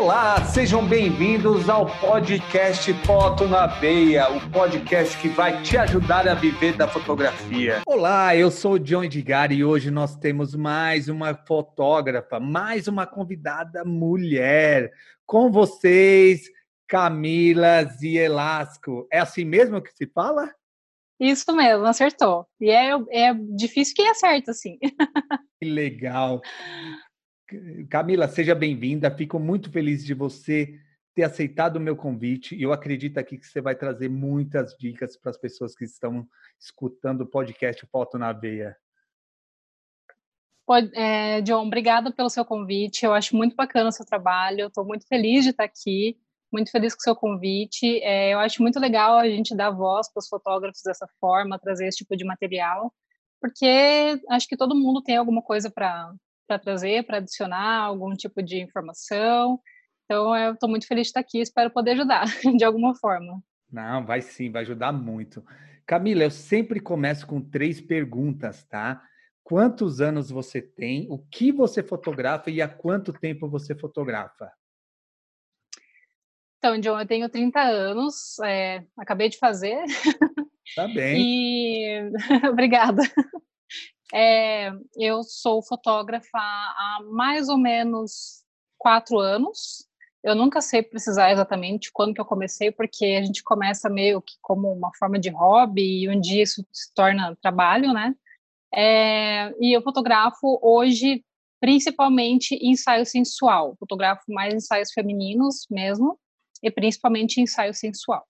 Olá, sejam bem-vindos ao podcast Foto na Veia, o podcast que vai te ajudar a viver da fotografia. Olá, eu sou o John Edgar e hoje nós temos mais uma fotógrafa, mais uma convidada mulher. Com vocês, Camila Zielasco. É assim mesmo que se fala? Isso mesmo, acertou. E é, é difícil que acerte, assim. Que legal. Camila, seja bem-vinda. Fico muito feliz de você ter aceitado o meu convite. E eu acredito aqui que você vai trazer muitas dicas para as pessoas que estão escutando o podcast Foto na Veia. É, John, obrigada pelo seu convite. Eu acho muito bacana o seu trabalho. Estou muito feliz de estar aqui, muito feliz com o seu convite. É, eu acho muito legal a gente dar voz para os fotógrafos dessa forma, trazer esse tipo de material, porque acho que todo mundo tem alguma coisa para para trazer, para adicionar algum tipo de informação. Então, eu estou muito feliz de estar aqui, espero poder ajudar de alguma forma. Não, vai sim, vai ajudar muito. Camila, eu sempre começo com três perguntas, tá? Quantos anos você tem? O que você fotografa e há quanto tempo você fotografa? Então, John, eu tenho 30 anos, é, acabei de fazer. Tá bem. E obrigada. É, eu sou fotógrafa há mais ou menos quatro anos. Eu nunca sei precisar exatamente quando que eu comecei, porque a gente começa meio que como uma forma de hobby e um dia isso se torna trabalho, né? É, e eu fotografo hoje principalmente ensaio sensual. Fotografo mais ensaios femininos mesmo e principalmente ensaio sensual.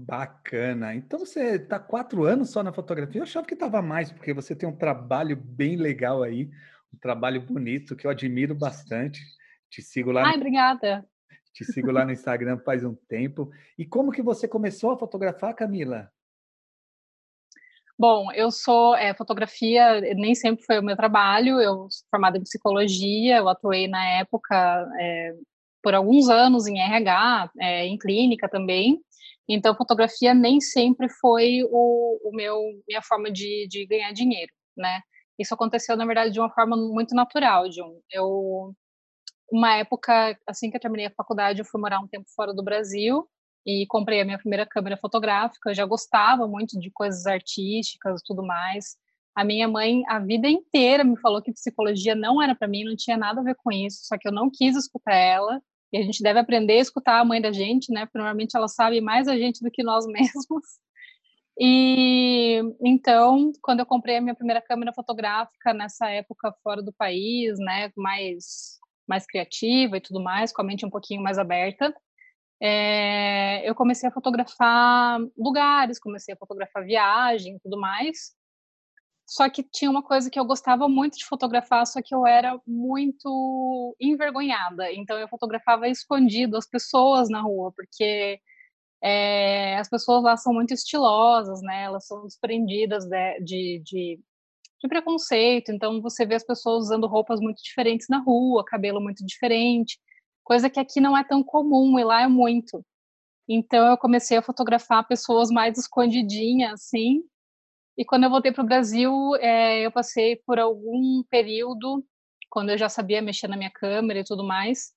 Bacana. Então você está quatro anos só na fotografia? Eu achava que estava mais, porque você tem um trabalho bem legal aí, um trabalho bonito que eu admiro bastante. Te sigo lá. Ai, no... obrigada. Te sigo lá no Instagram faz um tempo. E como que você começou a fotografar, Camila? Bom, eu sou é, fotografia, nem sempre foi o meu trabalho. Eu sou formada em psicologia, eu atuei na época é, por alguns anos em RH, é, em clínica também. Então, fotografia nem sempre foi o, o meu minha forma de, de ganhar dinheiro, né? Isso aconteceu, na verdade, de uma forma muito natural, John. Eu, uma época, assim que eu terminei a faculdade, eu fui morar um tempo fora do Brasil e comprei a minha primeira câmera fotográfica. Eu já gostava muito de coisas artísticas tudo mais. A minha mãe, a vida inteira, me falou que psicologia não era para mim, não tinha nada a ver com isso, só que eu não quis escutar ela. E a gente deve aprender a escutar a mãe da gente, né? Porque normalmente ela sabe mais a gente do que nós mesmos. E então, quando eu comprei a minha primeira câmera fotográfica nessa época fora do país, né, mais mais criativa e tudo mais, com a mente um pouquinho mais aberta, é, eu comecei a fotografar lugares, comecei a fotografar viagem tudo mais. Só que tinha uma coisa que eu gostava muito de fotografar, só que eu era muito envergonhada. Então eu fotografava escondido as pessoas na rua, porque é, as pessoas lá são muito estilosas, né? Elas são desprendidas de, de, de, de, preconceito. Então você vê as pessoas usando roupas muito diferentes na rua, cabelo muito diferente, coisa que aqui não é tão comum e lá é muito. Então eu comecei a fotografar pessoas mais escondidinhas, assim, e quando eu voltei para o Brasil, é, eu passei por algum período, quando eu já sabia mexer na minha câmera e tudo mais,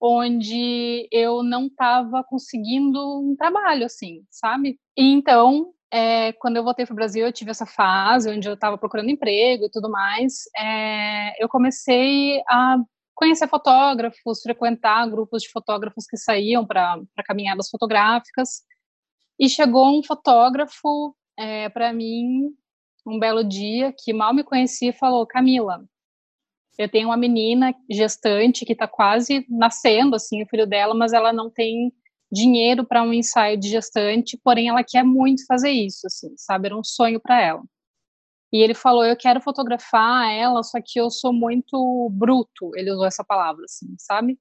onde eu não estava conseguindo um trabalho, assim, sabe? E então, é, quando eu voltei para o Brasil, eu tive essa fase onde eu estava procurando emprego e tudo mais. É, eu comecei a conhecer fotógrafos, frequentar grupos de fotógrafos que saíam para caminhadas fotográficas. E chegou um fotógrafo é, para mim, um belo dia, que mal me conhecia, falou: Camila, eu tenho uma menina gestante que está quase nascendo, assim, o filho dela, mas ela não tem dinheiro para um ensaio de gestante, porém ela quer muito fazer isso, assim, sabe? Era um sonho para ela. E ele falou: Eu quero fotografar ela, só que eu sou muito bruto. Ele usou essa palavra, assim, sabe?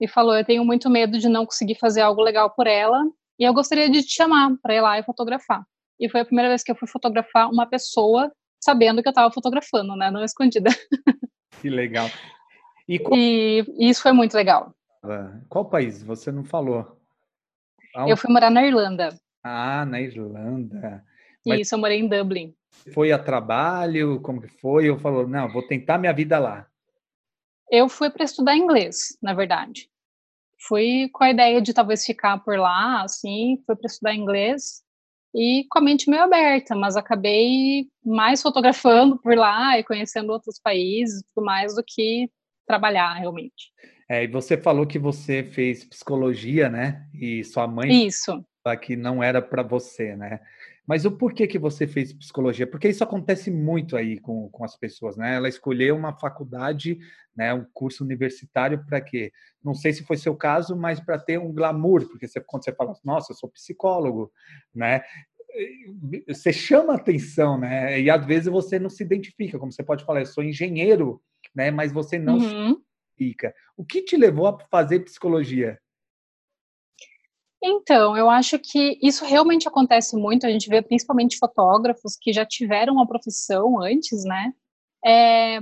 E falou: Eu tenho muito medo de não conseguir fazer algo legal por ela, e eu gostaria de te chamar para ir lá e fotografar. E foi a primeira vez que eu fui fotografar uma pessoa sabendo que eu estava fotografando, né? Não escondida. Que legal. E, qual... e, isso foi muito legal. Qual país? Você não falou. Eu fui morar na Irlanda. Ah, na Irlanda. Mas isso, eu morei em Dublin. Foi a trabalho? Como que foi? Eu falou, não, vou tentar minha vida lá. Eu fui para estudar inglês, na verdade. fui com a ideia de talvez ficar por lá, assim, fui para estudar inglês e com a mente meio aberta, mas acabei mais fotografando por lá e conhecendo outros países e tudo mais do que trabalhar realmente. É, e você falou que você fez psicologia, né? E sua mãe Isso. que não era para você, né? Mas o porquê que você fez psicologia? Porque isso acontece muito aí com, com as pessoas, né? Ela escolheu uma faculdade, né, um curso universitário para quê? Não sei se foi seu caso, mas para ter um glamour, porque você, quando você fala, nossa, eu sou psicólogo, né? Você chama atenção, né? E às vezes você não se identifica, como você pode falar, eu sou engenheiro, né? Mas você não uhum. se identifica. O que te levou a fazer psicologia? Então, eu acho que isso realmente acontece muito. A gente vê principalmente fotógrafos que já tiveram uma profissão antes, né? É,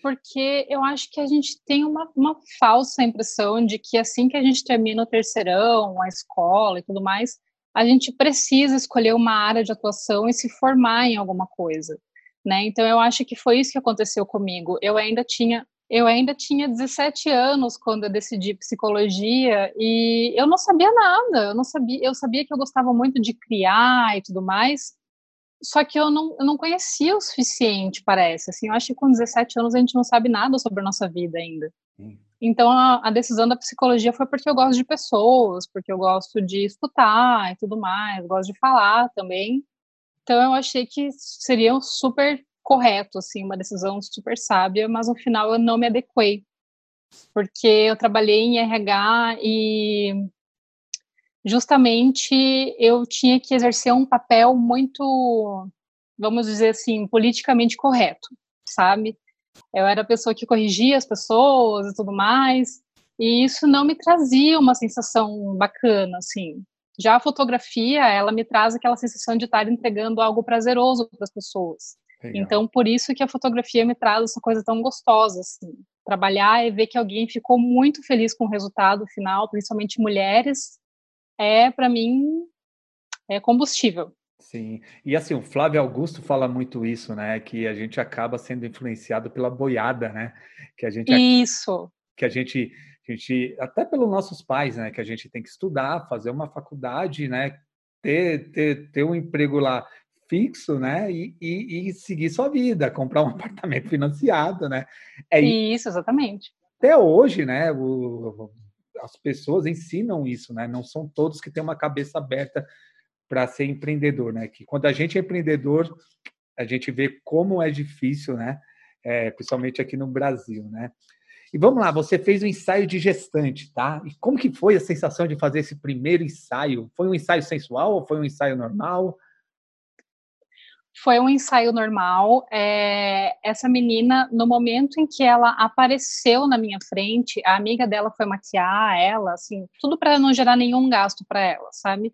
porque eu acho que a gente tem uma, uma falsa impressão de que assim que a gente termina o terceirão, a escola e tudo mais, a gente precisa escolher uma área de atuação e se formar em alguma coisa, né? Então eu acho que foi isso que aconteceu comigo. Eu ainda tinha eu ainda tinha 17 anos quando eu decidi psicologia e eu não sabia nada, eu não sabia, eu sabia que eu gostava muito de criar e tudo mais, só que eu não, eu não conhecia o suficiente, parece, assim, eu acho que com 17 anos a gente não sabe nada sobre a nossa vida ainda. Então a, a decisão da psicologia foi porque eu gosto de pessoas, porque eu gosto de escutar e tudo mais, gosto de falar também. Então eu achei que seria um super correto, assim, uma decisão super sábia, mas no final eu não me adequei, porque eu trabalhei em RH e justamente eu tinha que exercer um papel muito, vamos dizer assim, politicamente correto, sabe? Eu era a pessoa que corrigia as pessoas e tudo mais, e isso não me trazia uma sensação bacana, assim. Já a fotografia, ela me traz aquela sensação de estar entregando algo prazeroso para as pessoas. Legal. Então, por isso que a fotografia me traz essa coisa tão gostosa, assim. Trabalhar e ver que alguém ficou muito feliz com o resultado final, principalmente mulheres, é, para mim, é combustível. Sim, e assim, o Flávio Augusto fala muito isso, né? Que a gente acaba sendo influenciado pela boiada, né? Que a gente Isso. Que a gente, a gente até pelos nossos pais, né? Que a gente tem que estudar, fazer uma faculdade, né? Ter, ter, ter um emprego lá fixo, né? E, e, e, seguir sua vida, comprar um apartamento financiado, né? É isso, exatamente. Até hoje, né? O, as pessoas ensinam isso, né? Não são todos que têm uma cabeça aberta para ser empreendedor, né? Que quando a gente é empreendedor, a gente vê como é difícil, né? É, principalmente aqui no Brasil, né? E vamos lá, você fez um ensaio de gestante, tá? E como que foi a sensação de fazer esse primeiro ensaio? Foi um ensaio sensual ou foi um ensaio normal? Foi um ensaio normal. É, essa menina, no momento em que ela apareceu na minha frente, a amiga dela foi maquiar ela, assim, tudo para não gerar nenhum gasto para ela, sabe?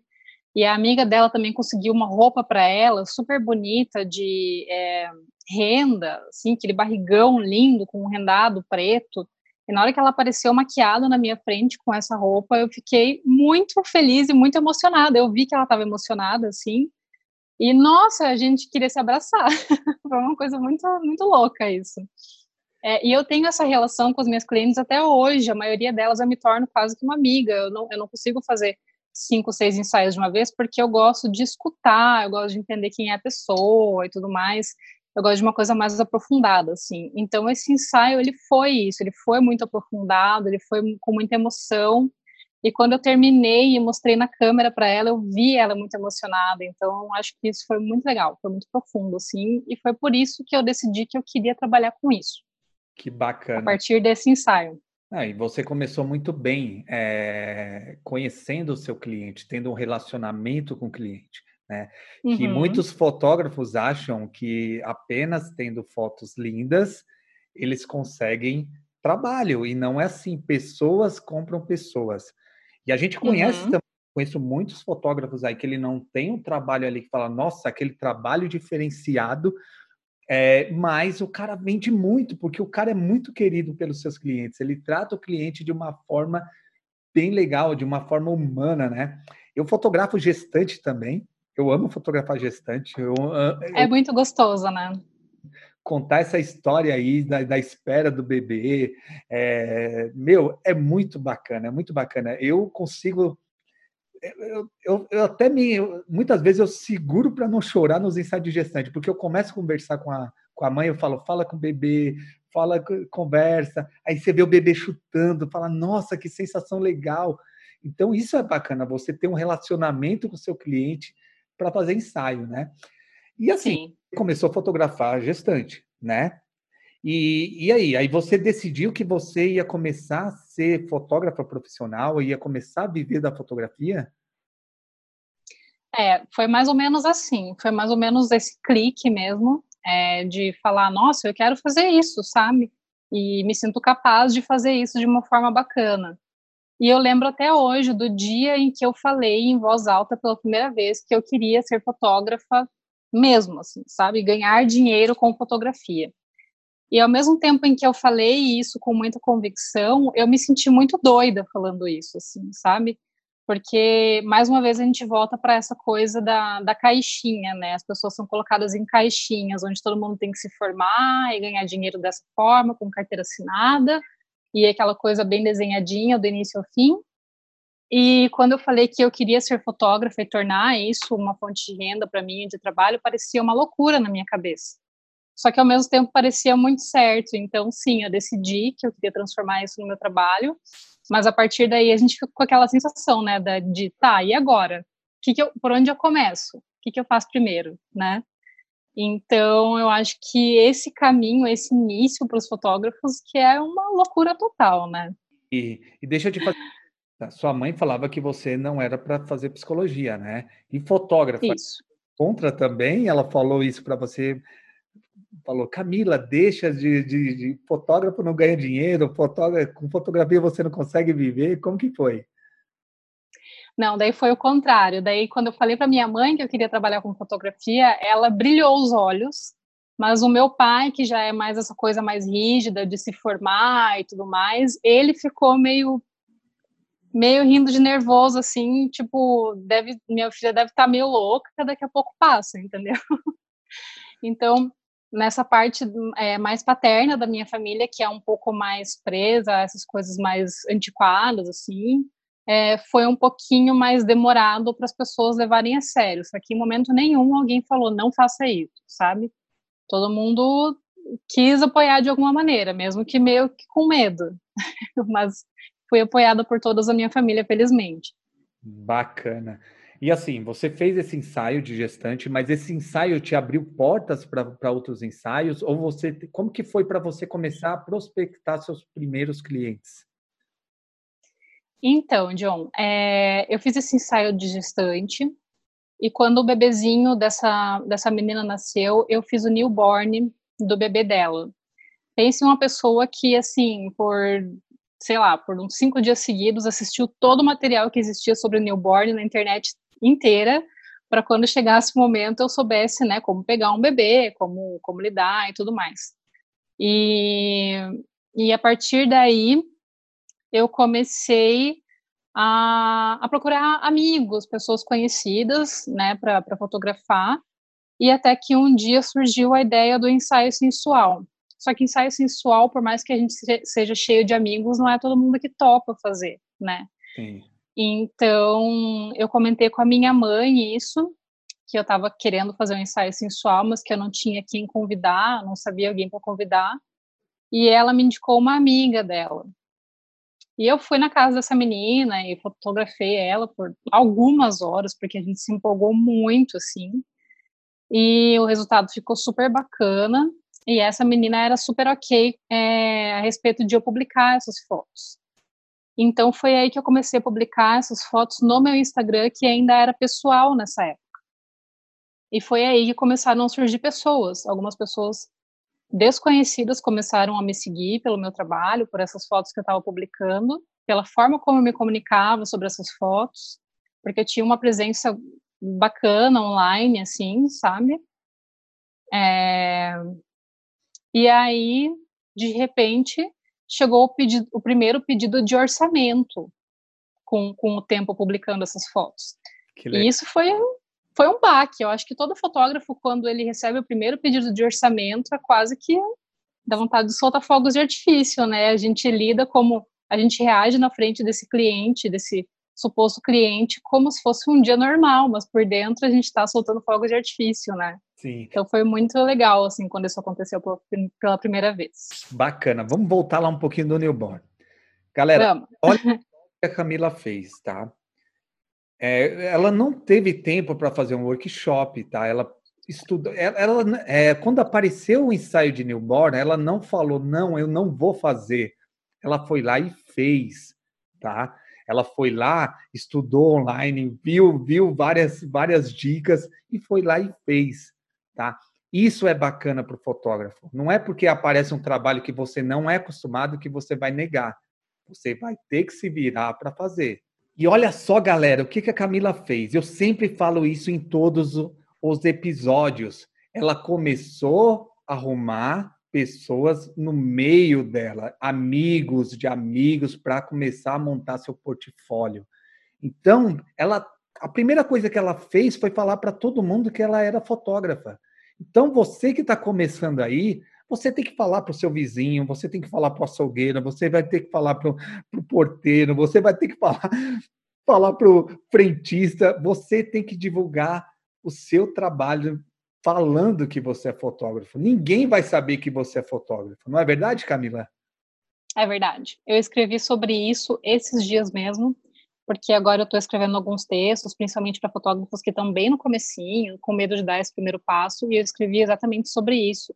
E a amiga dela também conseguiu uma roupa para ela, super bonita, de é, renda, assim, aquele barrigão lindo com um rendado preto. E na hora que ela apareceu maquiada na minha frente com essa roupa, eu fiquei muito feliz e muito emocionada. Eu vi que ela estava emocionada, assim, e, nossa, a gente queria se abraçar. Foi uma coisa muito, muito louca isso. É, e eu tenho essa relação com as minhas clientes até hoje. A maioria delas eu me torno quase que uma amiga. Eu não, eu não consigo fazer cinco, seis ensaios de uma vez, porque eu gosto de escutar, eu gosto de entender quem é a pessoa e tudo mais. Eu gosto de uma coisa mais aprofundada, assim. Então, esse ensaio, ele foi isso. Ele foi muito aprofundado, ele foi com muita emoção. E quando eu terminei e mostrei na câmera para ela, eu vi ela muito emocionada. Então, acho que isso foi muito legal, foi muito profundo, assim. E foi por isso que eu decidi que eu queria trabalhar com isso. Que bacana. A partir desse ensaio. Ah, e você começou muito bem, é, conhecendo o seu cliente, tendo um relacionamento com o cliente. Né? Uhum. Que muitos fotógrafos acham que apenas tendo fotos lindas, eles conseguem trabalho. E não é assim. Pessoas compram pessoas. E a gente conhece uhum. também, conheço muitos fotógrafos aí que ele não tem um trabalho ali que fala, nossa, aquele trabalho diferenciado, é, mas o cara vende muito, porque o cara é muito querido pelos seus clientes, ele trata o cliente de uma forma bem legal, de uma forma humana, né? Eu fotografo gestante também, eu amo fotografar gestante. Eu, eu, é muito gostoso, né? Contar essa história aí da, da espera do bebê. É, meu, é muito bacana, é muito bacana. Eu consigo. Eu, eu, eu até me. Muitas vezes eu seguro para não chorar nos ensaios de gestante, porque eu começo a conversar com a, com a mãe, eu falo, fala com o bebê, fala, conversa, aí você vê o bebê chutando, fala, nossa, que sensação legal. Então, isso é bacana, você ter um relacionamento com o seu cliente para fazer ensaio, né? E assim, Sim. Começou a fotografar gestante, né? E, e aí? Aí você decidiu que você ia começar a ser fotógrafa profissional, ia começar a viver da fotografia? É, foi mais ou menos assim, foi mais ou menos esse clique mesmo, é, de falar, nossa, eu quero fazer isso, sabe? E me sinto capaz de fazer isso de uma forma bacana. E eu lembro até hoje do dia em que eu falei em voz alta pela primeira vez que eu queria ser fotógrafa mesmo, assim, sabe? Ganhar dinheiro com fotografia. E ao mesmo tempo em que eu falei isso com muita convicção, eu me senti muito doida falando isso, assim, sabe? Porque, mais uma vez, a gente volta para essa coisa da, da caixinha, né? As pessoas são colocadas em caixinhas, onde todo mundo tem que se formar e ganhar dinheiro dessa forma, com carteira assinada, e aquela coisa bem desenhadinha, do início ao fim. E quando eu falei que eu queria ser fotógrafa e tornar isso uma fonte de renda para mim, de trabalho, parecia uma loucura na minha cabeça. Só que ao mesmo tempo parecia muito certo. Então, sim, eu decidi que eu queria transformar isso no meu trabalho. Mas a partir daí a gente ficou com aquela sensação, né, de tá, e agora? Que que eu, por onde eu começo? O que, que eu faço primeiro, né? Então, eu acho que esse caminho, esse início para os fotógrafos, que é uma loucura total, né? E, e deixa eu te fazer sua mãe falava que você não era para fazer psicologia, né? E fotógrafa. Isso. Contra também, ela falou isso para você. Falou, Camila, deixa de, de, de, fotógrafo não ganha dinheiro, fotógrafo, com fotografia você não consegue viver. Como que foi? Não, daí foi o contrário. Daí, quando eu falei para minha mãe que eu queria trabalhar com fotografia, ela brilhou os olhos. Mas o meu pai, que já é mais essa coisa mais rígida de se formar e tudo mais, ele ficou meio meio rindo de nervoso, assim, tipo, deve, minha filha deve estar tá meio louca, daqui a pouco passa, entendeu? então, nessa parte é, mais paterna da minha família, que é um pouco mais presa a essas coisas mais antiquadas, assim, é, foi um pouquinho mais demorado para as pessoas levarem a sério. Só que em momento nenhum alguém falou, não faça isso, sabe? Todo mundo quis apoiar de alguma maneira, mesmo que meio que com medo. Mas fui apoiada por toda a minha família, felizmente. Bacana. E assim, você fez esse ensaio de gestante, mas esse ensaio te abriu portas para outros ensaios? Ou você, como que foi para você começar a prospectar seus primeiros clientes? Então, John, é, eu fiz esse ensaio de gestante e quando o bebezinho dessa, dessa menina nasceu, eu fiz o newborn do bebê dela. Pense em uma pessoa que, assim, por sei lá, por uns cinco dias seguidos, assistiu todo o material que existia sobre newborn na internet inteira, para quando chegasse o momento eu soubesse, né, como pegar um bebê, como, como lidar e tudo mais. E, e a partir daí, eu comecei a, a procurar amigos, pessoas conhecidas, né, para fotografar, e até que um dia surgiu a ideia do ensaio sensual, só que ensaio sensual, por mais que a gente seja cheio de amigos, não é todo mundo que topa fazer, né? Sim. Então, eu comentei com a minha mãe isso, que eu estava querendo fazer um ensaio sensual, mas que eu não tinha quem convidar, não sabia alguém para convidar. E ela me indicou uma amiga dela. E eu fui na casa dessa menina e fotografei ela por algumas horas, porque a gente se empolgou muito, assim. E o resultado ficou super bacana. E essa menina era super ok é, a respeito de eu publicar essas fotos. Então foi aí que eu comecei a publicar essas fotos no meu Instagram, que ainda era pessoal nessa época. E foi aí que começaram a surgir pessoas. Algumas pessoas desconhecidas começaram a me seguir pelo meu trabalho, por essas fotos que eu estava publicando, pela forma como eu me comunicava sobre essas fotos, porque eu tinha uma presença bacana online, assim, sabe? É, e aí, de repente, chegou o, pedido, o primeiro pedido de orçamento com, com o tempo publicando essas fotos. E isso foi, foi um baque. Eu acho que todo fotógrafo, quando ele recebe o primeiro pedido de orçamento, é quase que dá vontade de soltar fogos de artifício, né? A gente lida como a gente reage na frente desse cliente, desse suposto cliente, como se fosse um dia normal, mas por dentro a gente está soltando fogos de artifício, né? Sim. Então foi muito legal, assim, quando isso aconteceu pela primeira vez. Bacana. Vamos voltar lá um pouquinho do newborn. Galera, Vamos. olha o que a Camila fez, tá? É, ela não teve tempo para fazer um workshop, tá? Ela estudou. Ela, ela é, quando apareceu o ensaio de newborn, ela não falou não, eu não vou fazer. Ela foi lá e fez, tá? Ela foi lá, estudou online, viu, viu várias, várias dicas e foi lá e fez, tá? Isso é bacana para o fotógrafo. Não é porque aparece um trabalho que você não é acostumado que você vai negar. Você vai ter que se virar para fazer. E olha só, galera, o que, que a Camila fez. Eu sempre falo isso em todos os episódios. Ela começou a arrumar pessoas no meio dela, amigos de amigos, para começar a montar seu portfólio. Então, ela, a primeira coisa que ela fez foi falar para todo mundo que ela era fotógrafa. Então, você que está começando aí, você tem que falar para o seu vizinho, você tem que falar para o açougueiro, você vai ter que falar para o porteiro, você vai ter que falar, falar para o frentista, você tem que divulgar o seu trabalho falando que você é fotógrafo. Ninguém vai saber que você é fotógrafo, não é verdade, Camila? É verdade. Eu escrevi sobre isso esses dias mesmo, porque agora eu estou escrevendo alguns textos, principalmente para fotógrafos que estão bem no comecinho, com medo de dar esse primeiro passo, e eu escrevi exatamente sobre isso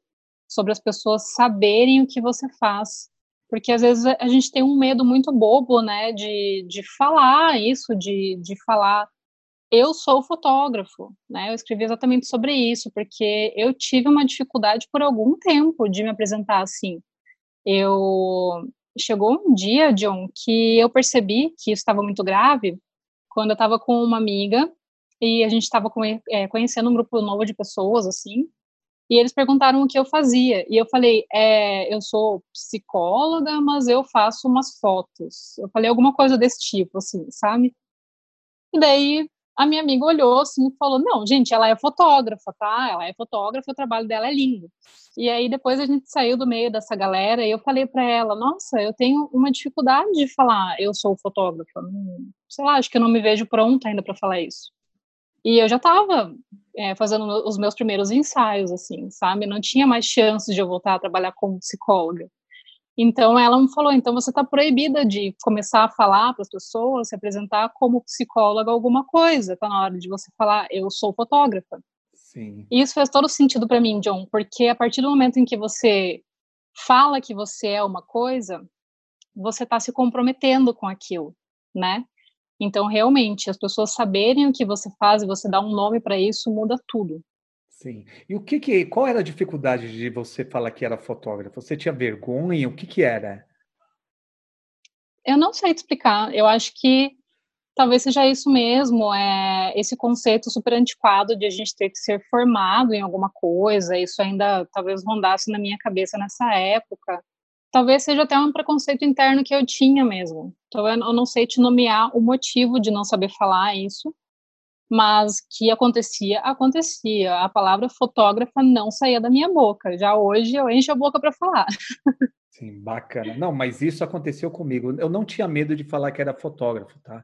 sobre as pessoas saberem o que você faz. Porque às vezes a gente tem um medo muito bobo, né, de, de falar isso, de, de falar eu sou fotógrafo, né? Eu escrevi exatamente sobre isso, porque eu tive uma dificuldade por algum tempo de me apresentar assim. Eu chegou um dia, John, que eu percebi que isso estava muito grave quando eu estava com uma amiga e a gente estava é, conhecendo um grupo novo de pessoas assim e eles perguntaram o que eu fazia. E eu falei, é, eu sou psicóloga, mas eu faço umas fotos. Eu falei alguma coisa desse tipo, assim, sabe? E daí a minha amiga olhou assim e falou: Não, gente, ela é fotógrafa, tá? Ela é fotógrafa, o trabalho dela é lindo. E aí depois a gente saiu do meio dessa galera e eu falei para ela: Nossa, eu tenho uma dificuldade de falar, eu sou fotógrafa. sei lá, acho que eu não me vejo pronta ainda para falar isso. E eu já estava é, fazendo os meus primeiros ensaios, assim, sabe? Não tinha mais chance de eu voltar a trabalhar como psicóloga. Então ela me falou: então você está proibida de começar a falar para as pessoas, se apresentar como psicóloga alguma coisa. Está na hora de você falar: eu sou fotógrafa. Sim. E isso fez todo sentido para mim, John, porque a partir do momento em que você fala que você é uma coisa, você está se comprometendo com aquilo, né? Então, realmente, as pessoas saberem o que você faz e você dar um nome para isso muda tudo. Sim. E o que que, qual era a dificuldade de você falar que era fotógrafo? Você tinha vergonha? O que que era? Eu não sei te explicar. Eu acho que talvez seja isso mesmo, é esse conceito super antiquado de a gente ter que ser formado em alguma coisa. Isso ainda talvez rondasse na minha cabeça nessa época talvez seja até um preconceito interno que eu tinha mesmo. Então, eu não sei te nomear o motivo de não saber falar isso, mas que acontecia, acontecia. A palavra fotógrafa não saía da minha boca. Já hoje eu encho a boca para falar. Sim, bacana. Não, mas isso aconteceu comigo. Eu não tinha medo de falar que era fotógrafo, tá?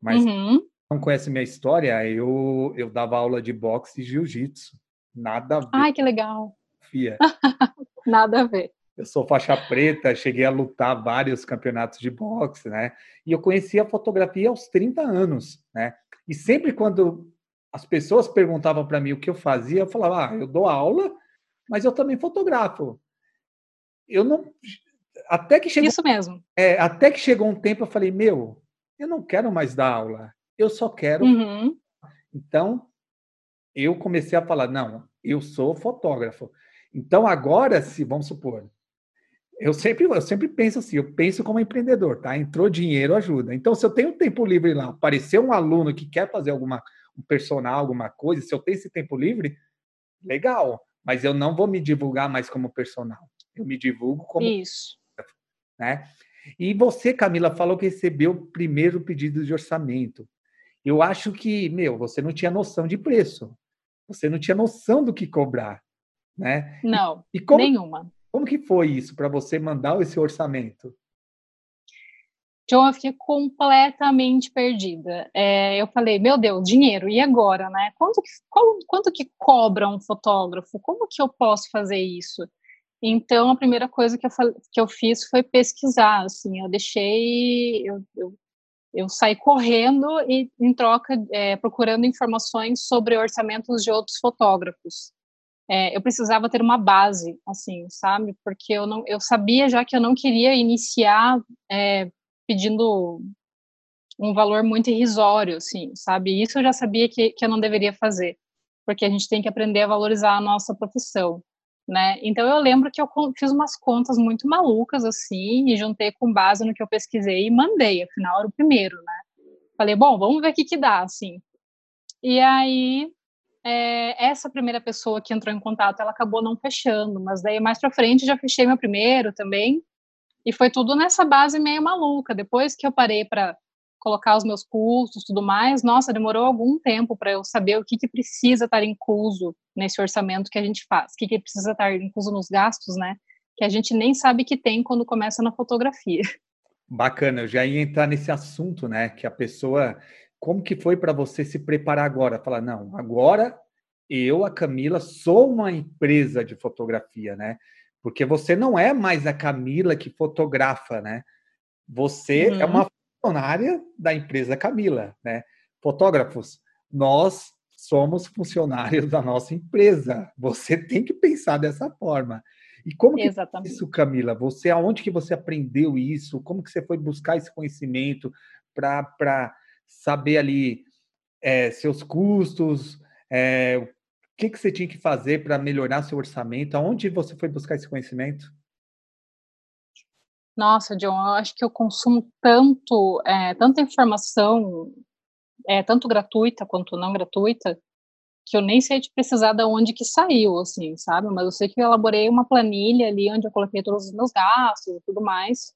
Mas uhum. não conhece minha história, eu, eu dava aula de boxe e jiu-jitsu. Nada a ver. Ai, que legal. Fia. Nada a ver eu sou faixa preta, cheguei a lutar vários campeonatos de boxe, né? E eu conheci a fotografia aos 30 anos, né? E sempre quando as pessoas perguntavam para mim o que eu fazia, eu falava, ah, eu dou aula, mas eu também fotografo. Eu não até que chegou Isso mesmo. É, até que chegou um tempo eu falei, meu, eu não quero mais dar aula. Eu só quero uhum. Então, eu comecei a falar, não, eu sou fotógrafo. Então agora, se vamos supor, eu sempre, eu sempre penso assim, eu penso como empreendedor, tá? Entrou dinheiro, ajuda. Então, se eu tenho tempo livre lá, apareceu um aluno que quer fazer alguma, um personal, alguma coisa, se eu tenho esse tempo livre, legal. Mas eu não vou me divulgar mais como personal. Eu me divulgo como. Isso. Né? E você, Camila, falou que recebeu o primeiro pedido de orçamento. Eu acho que, meu, você não tinha noção de preço. Você não tinha noção do que cobrar, né? Não, e, e como, nenhuma. Como que foi isso para você mandar esse orçamento? Então eu fiquei completamente perdida. É, eu falei, meu Deus, dinheiro, e agora, né? Quanto que, qual, quanto que cobra um fotógrafo? Como que eu posso fazer isso? Então, a primeira coisa que eu, que eu fiz foi pesquisar, assim, eu deixei, eu, eu, eu saí correndo e, em troca, é, procurando informações sobre orçamentos de outros fotógrafos. É, eu precisava ter uma base, assim, sabe? Porque eu não, eu sabia já que eu não queria iniciar é, pedindo um valor muito irrisório, assim, sabe? Isso eu já sabia que, que eu não deveria fazer, porque a gente tem que aprender a valorizar a nossa profissão né? Então eu lembro que eu fiz umas contas muito malucas assim e juntei com base no que eu pesquisei e mandei, afinal era o primeiro, né? Falei, bom, vamos ver o que que dá, assim. E aí é, essa primeira pessoa que entrou em contato, ela acabou não fechando, mas daí mais para frente já fechei meu primeiro também. E foi tudo nessa base meio maluca. Depois que eu parei para colocar os meus custos, tudo mais, nossa, demorou algum tempo para eu saber o que, que precisa estar incluso nesse orçamento que a gente faz, o que, que precisa estar incluso nos gastos, né? Que a gente nem sabe que tem quando começa na fotografia. Bacana, eu já ia entrar nesse assunto, né? Que a pessoa, como que foi para você se preparar agora? Falar, não, agora eu, a Camila, sou uma empresa de fotografia, né? Porque você não é mais a Camila que fotografa, né? Você uhum. é uma funcionária da empresa Camila, né? Fotógrafos, nós somos funcionários da nossa empresa. Você tem que pensar dessa forma. E como que Exatamente. isso, Camila? Você aonde que você aprendeu isso? Como que você foi buscar esse conhecimento para saber ali é, seus custos? É, o que, que você tinha que fazer para melhorar seu orçamento? Aonde você foi buscar esse conhecimento? Nossa, John, eu acho que eu consumo tanto, é, tanta informação, é, tanto gratuita quanto não gratuita, que eu nem sei de precisar de onde que saiu, assim, sabe? Mas eu sei que eu elaborei uma planilha ali onde eu coloquei todos os meus gastos e tudo mais.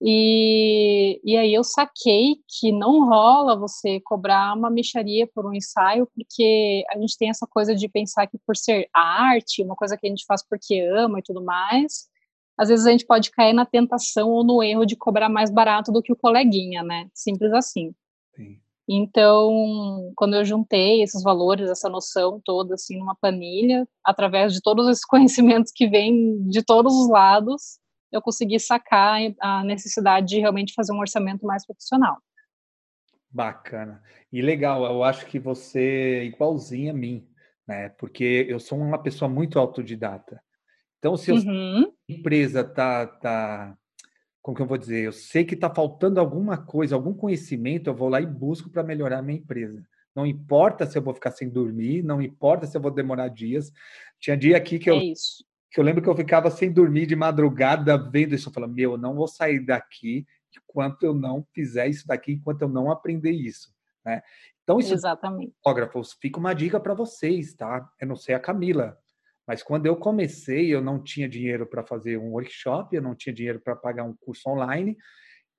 E, e aí eu saquei que não rola você cobrar uma micharia por um ensaio, porque a gente tem essa coisa de pensar que por ser arte, uma coisa que a gente faz porque ama e tudo mais, às vezes a gente pode cair na tentação ou no erro de cobrar mais barato do que o coleguinha, né? Simples assim. Sim. Então, quando eu juntei esses valores, essa noção toda, assim, numa planilha, através de todos esses conhecimentos que vêm de todos os lados, eu consegui sacar a necessidade de realmente fazer um orçamento mais profissional. Bacana. E legal, eu acho que você é igualzinha a mim, né? Porque eu sou uma pessoa muito autodidata. Então, se uhum. a empresa tá, tá, como que eu vou dizer? Eu sei que está faltando alguma coisa, algum conhecimento, eu vou lá e busco para melhorar a minha empresa. Não importa se eu vou ficar sem dormir, não importa se eu vou demorar dias. Tinha dia aqui que eu, é que eu lembro que eu ficava sem dormir de madrugada vendo isso. Eu falava, meu, eu não vou sair daqui enquanto eu não fizer isso daqui, enquanto eu não aprender isso. Né? Então, isso, Exatamente. fotógrafos, fica uma dica para vocês, tá? Eu não sei a Camila, mas quando eu comecei, eu não tinha dinheiro para fazer um workshop, eu não tinha dinheiro para pagar um curso online,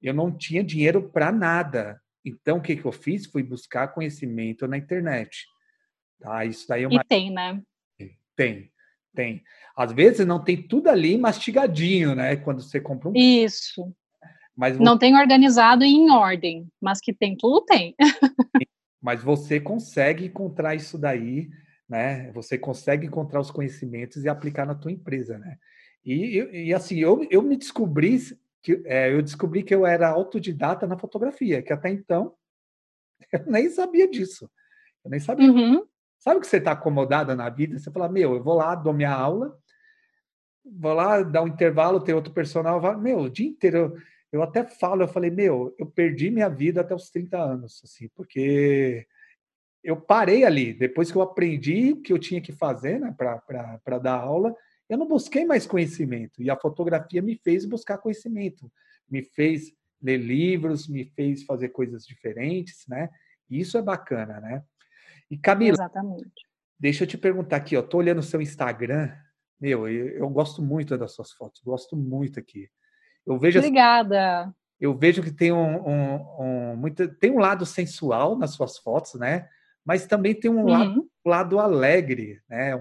eu não tinha dinheiro para nada. Então, o que, que eu fiz? Fui buscar conhecimento na internet. Tá? Isso daí é uma... E tem, né? Tem, tem. Às vezes não tem tudo ali mastigadinho, né? Quando você compra um. Isso. Mas você... Não tem organizado e em ordem, mas que tem tudo, tem. mas você consegue encontrar isso daí né? Você consegue encontrar os conhecimentos e aplicar na tua empresa, né? E, e, e assim, eu, eu me descobri que é, eu descobri que eu era autodidata na fotografia, que até então eu nem sabia disso. Eu nem sabia. Uhum. Sabe que você está acomodada na vida? Você fala, meu, eu vou lá, dou minha aula, vou lá, dar um intervalo, tem outro personal, vai, meu, o dia inteiro. Eu, eu até falo, eu falei, meu, eu perdi minha vida até os 30 anos, assim, porque eu parei ali. Depois que eu aprendi o que eu tinha que fazer né, para dar aula, eu não busquei mais conhecimento. E a fotografia me fez buscar conhecimento, me fez ler livros, me fez fazer coisas diferentes, né? E isso é bacana, né? E Camila, Exatamente. deixa eu te perguntar aqui, ó, tô olhando o seu Instagram, meu, eu, eu, gosto muito das suas fotos, gosto muito aqui. Eu vejo Obrigada. eu vejo que tem um, um, um, muito, tem um lado sensual nas suas fotos, né? Mas também tem um uhum. lado, lado alegre, né? Um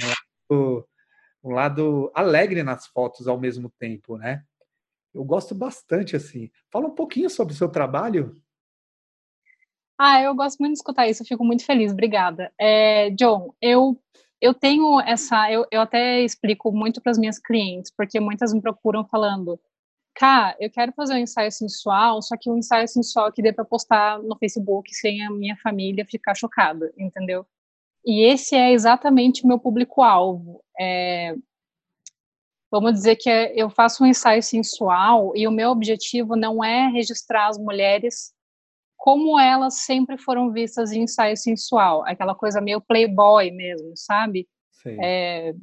lado, um lado alegre nas fotos ao mesmo tempo, né? Eu gosto bastante assim. Fala um pouquinho sobre o seu trabalho. Ah, eu gosto muito de escutar isso, fico muito feliz, obrigada. É, John, eu, eu tenho essa, eu, eu até explico muito para as minhas clientes, porque muitas me procuram falando, cá, eu quero fazer um ensaio sensual, só que um ensaio sensual que dê para postar no Facebook sem a minha família ficar chocada, entendeu? E esse é exatamente o meu público-alvo. É, vamos dizer que eu faço um ensaio sensual e o meu objetivo não é registrar as mulheres como elas sempre foram vistas em ensaio sensual, aquela coisa meio playboy mesmo, sabe? É,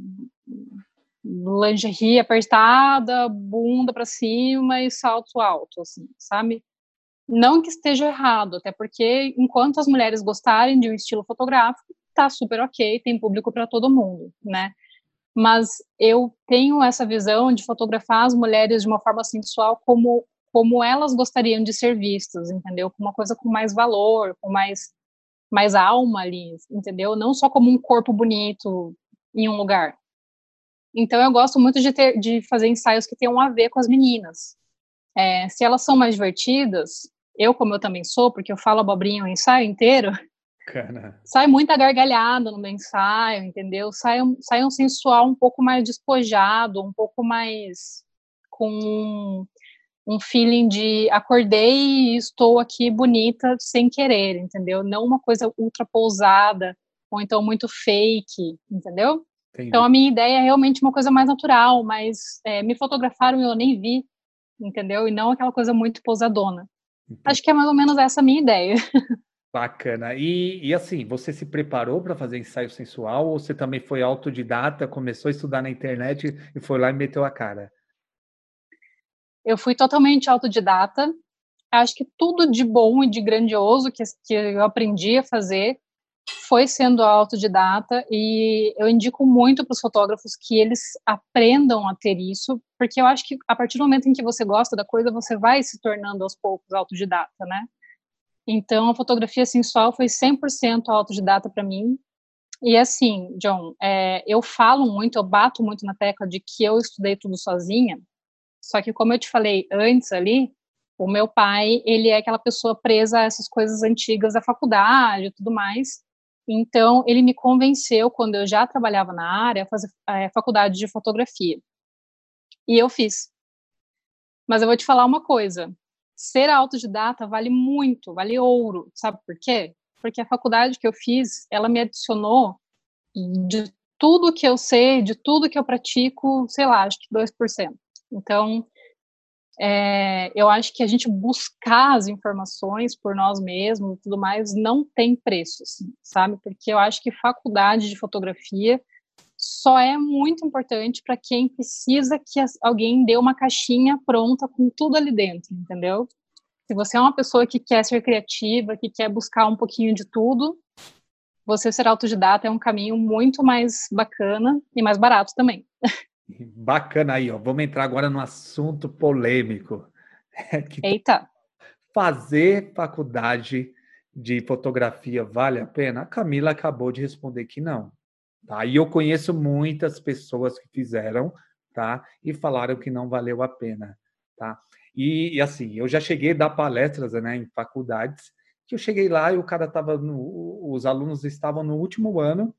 lingerie apertada, bunda para cima e salto alto, assim, sabe? Não que esteja errado, até porque enquanto as mulheres gostarem de um estilo fotográfico, tá super ok, tem público para todo mundo, né? Mas eu tenho essa visão de fotografar as mulheres de uma forma sensual como como elas gostariam de ser vistas, entendeu? Com uma coisa com mais valor, com mais mais alma ali, entendeu? Não só como um corpo bonito em um lugar. Então eu gosto muito de ter de fazer ensaios que tenham a ver com as meninas. É, se elas são mais divertidas, eu como eu também sou, porque eu falo abobrinha o ensaio inteiro, Cara. sai muita gargalhada no meu ensaio, entendeu? Sai, sai um sensual um pouco mais despojado, um pouco mais com um feeling de acordei e estou aqui bonita sem querer, entendeu? Não uma coisa ultra pousada ou então muito fake, entendeu? Entendi. Então a minha ideia é realmente uma coisa mais natural, mas é, me fotografaram e eu nem vi, entendeu? E não aquela coisa muito pousadona. Entendi. Acho que é mais ou menos essa a minha ideia. Bacana. E, e assim, você se preparou para fazer ensaio sensual ou você também foi autodidata, começou a estudar na internet e foi lá e meteu a cara? Eu fui totalmente autodidata. Acho que tudo de bom e de grandioso que, que eu aprendi a fazer foi sendo autodidata e eu indico muito para os fotógrafos que eles aprendam a ter isso, porque eu acho que a partir do momento em que você gosta da coisa, você vai se tornando aos poucos autodidata, né? Então, a fotografia sensual foi 100% autodidata para mim. E assim, John, é, eu falo muito, eu bato muito na tecla de que eu estudei tudo sozinha, só que, como eu te falei antes ali, o meu pai, ele é aquela pessoa presa a essas coisas antigas da faculdade e tudo mais. Então, ele me convenceu, quando eu já trabalhava na área, a fazer a faculdade de fotografia. E eu fiz. Mas eu vou te falar uma coisa: ser autodidata vale muito, vale ouro. Sabe por quê? Porque a faculdade que eu fiz, ela me adicionou de tudo que eu sei, de tudo que eu pratico, sei lá, acho que 2%. Então, é, eu acho que a gente buscar as informações por nós mesmos e tudo mais não tem preço, assim, sabe? Porque eu acho que faculdade de fotografia só é muito importante para quem precisa que alguém dê uma caixinha pronta com tudo ali dentro, entendeu? Se você é uma pessoa que quer ser criativa, que quer buscar um pouquinho de tudo, você ser autodidata é um caminho muito mais bacana e mais barato também. Bacana aí, ó. Vamos entrar agora no assunto polêmico. Eita! Fazer faculdade de fotografia vale a pena? A Camila acabou de responder que não. Tá? E eu conheço muitas pessoas que fizeram, tá? E falaram que não valeu a pena, tá? E, e assim, eu já cheguei a dar palestras, né, em faculdades, que eu cheguei lá e o cara tava no, os alunos estavam no último ano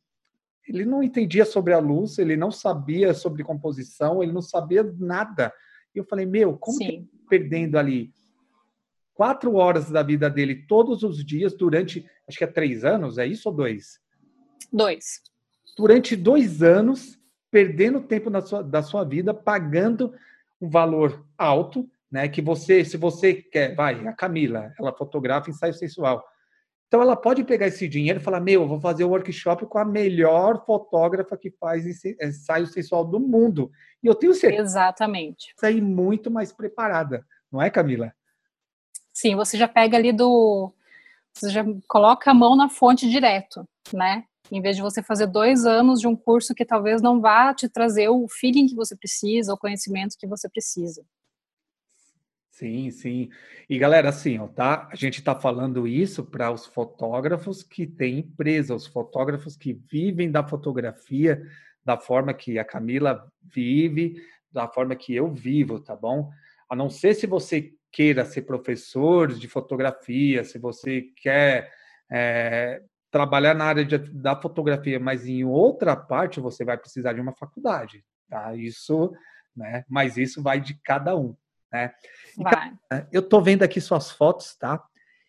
ele não entendia sobre a luz, ele não sabia sobre composição, ele não sabia nada. E eu falei, meu, como Sim. que tá perdendo ali quatro horas da vida dele todos os dias durante, acho que é três anos, é isso ou dois? Dois. Durante dois anos, perdendo tempo da sua, da sua vida, pagando um valor alto, né? Que você, se você quer, vai, a Camila, ela fotografa ensaio sensual. Então ela pode pegar esse dinheiro e falar: Meu, eu vou fazer o um workshop com a melhor fotógrafa que faz ensaio sensual do mundo. E eu tenho certeza. Exatamente. Sair muito mais preparada, não é, Camila? Sim, você já pega ali do. Você já coloca a mão na fonte direto, né? Em vez de você fazer dois anos de um curso que talvez não vá te trazer o feeling que você precisa, o conhecimento que você precisa. Sim, sim. E galera, assim, ó, tá? A gente está falando isso para os fotógrafos que têm empresa, os fotógrafos que vivem da fotografia da forma que a Camila vive, da forma que eu vivo, tá bom? A não ser se você queira ser professor de fotografia, se você quer é, trabalhar na área de, da fotografia, mas em outra parte você vai precisar de uma faculdade, tá? Isso, né? Mas isso vai de cada um, né? E, eu tô vendo aqui suas fotos, tá?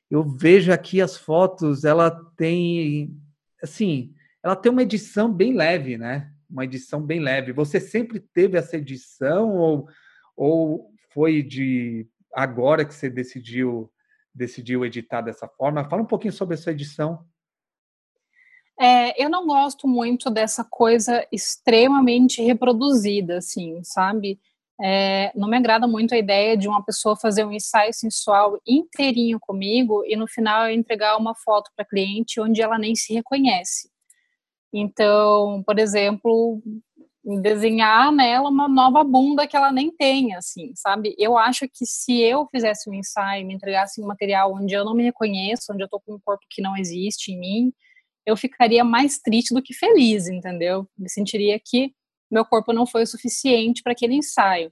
Eu vejo aqui as fotos, ela tem, assim, ela tem uma edição bem leve, né? uma edição bem leve. Você sempre teve essa edição ou, ou foi de agora que você decidiu decidiu editar dessa forma? Fala um pouquinho sobre essa edição. É, eu não gosto muito dessa coisa extremamente reproduzida, assim, sabe? É, não me agrada muito a ideia de uma pessoa fazer um ensaio sensual inteirinho comigo e no final eu entregar uma foto para cliente onde ela nem se reconhece. Então, por exemplo, desenhar nela uma nova bunda que ela nem tem, assim, sabe? Eu acho que se eu fizesse um ensaio, me entregasse um material onde eu não me reconheço, onde eu tô com um corpo que não existe em mim, eu ficaria mais triste do que feliz, entendeu? Me sentiria que meu corpo não foi o suficiente para aquele ensaio.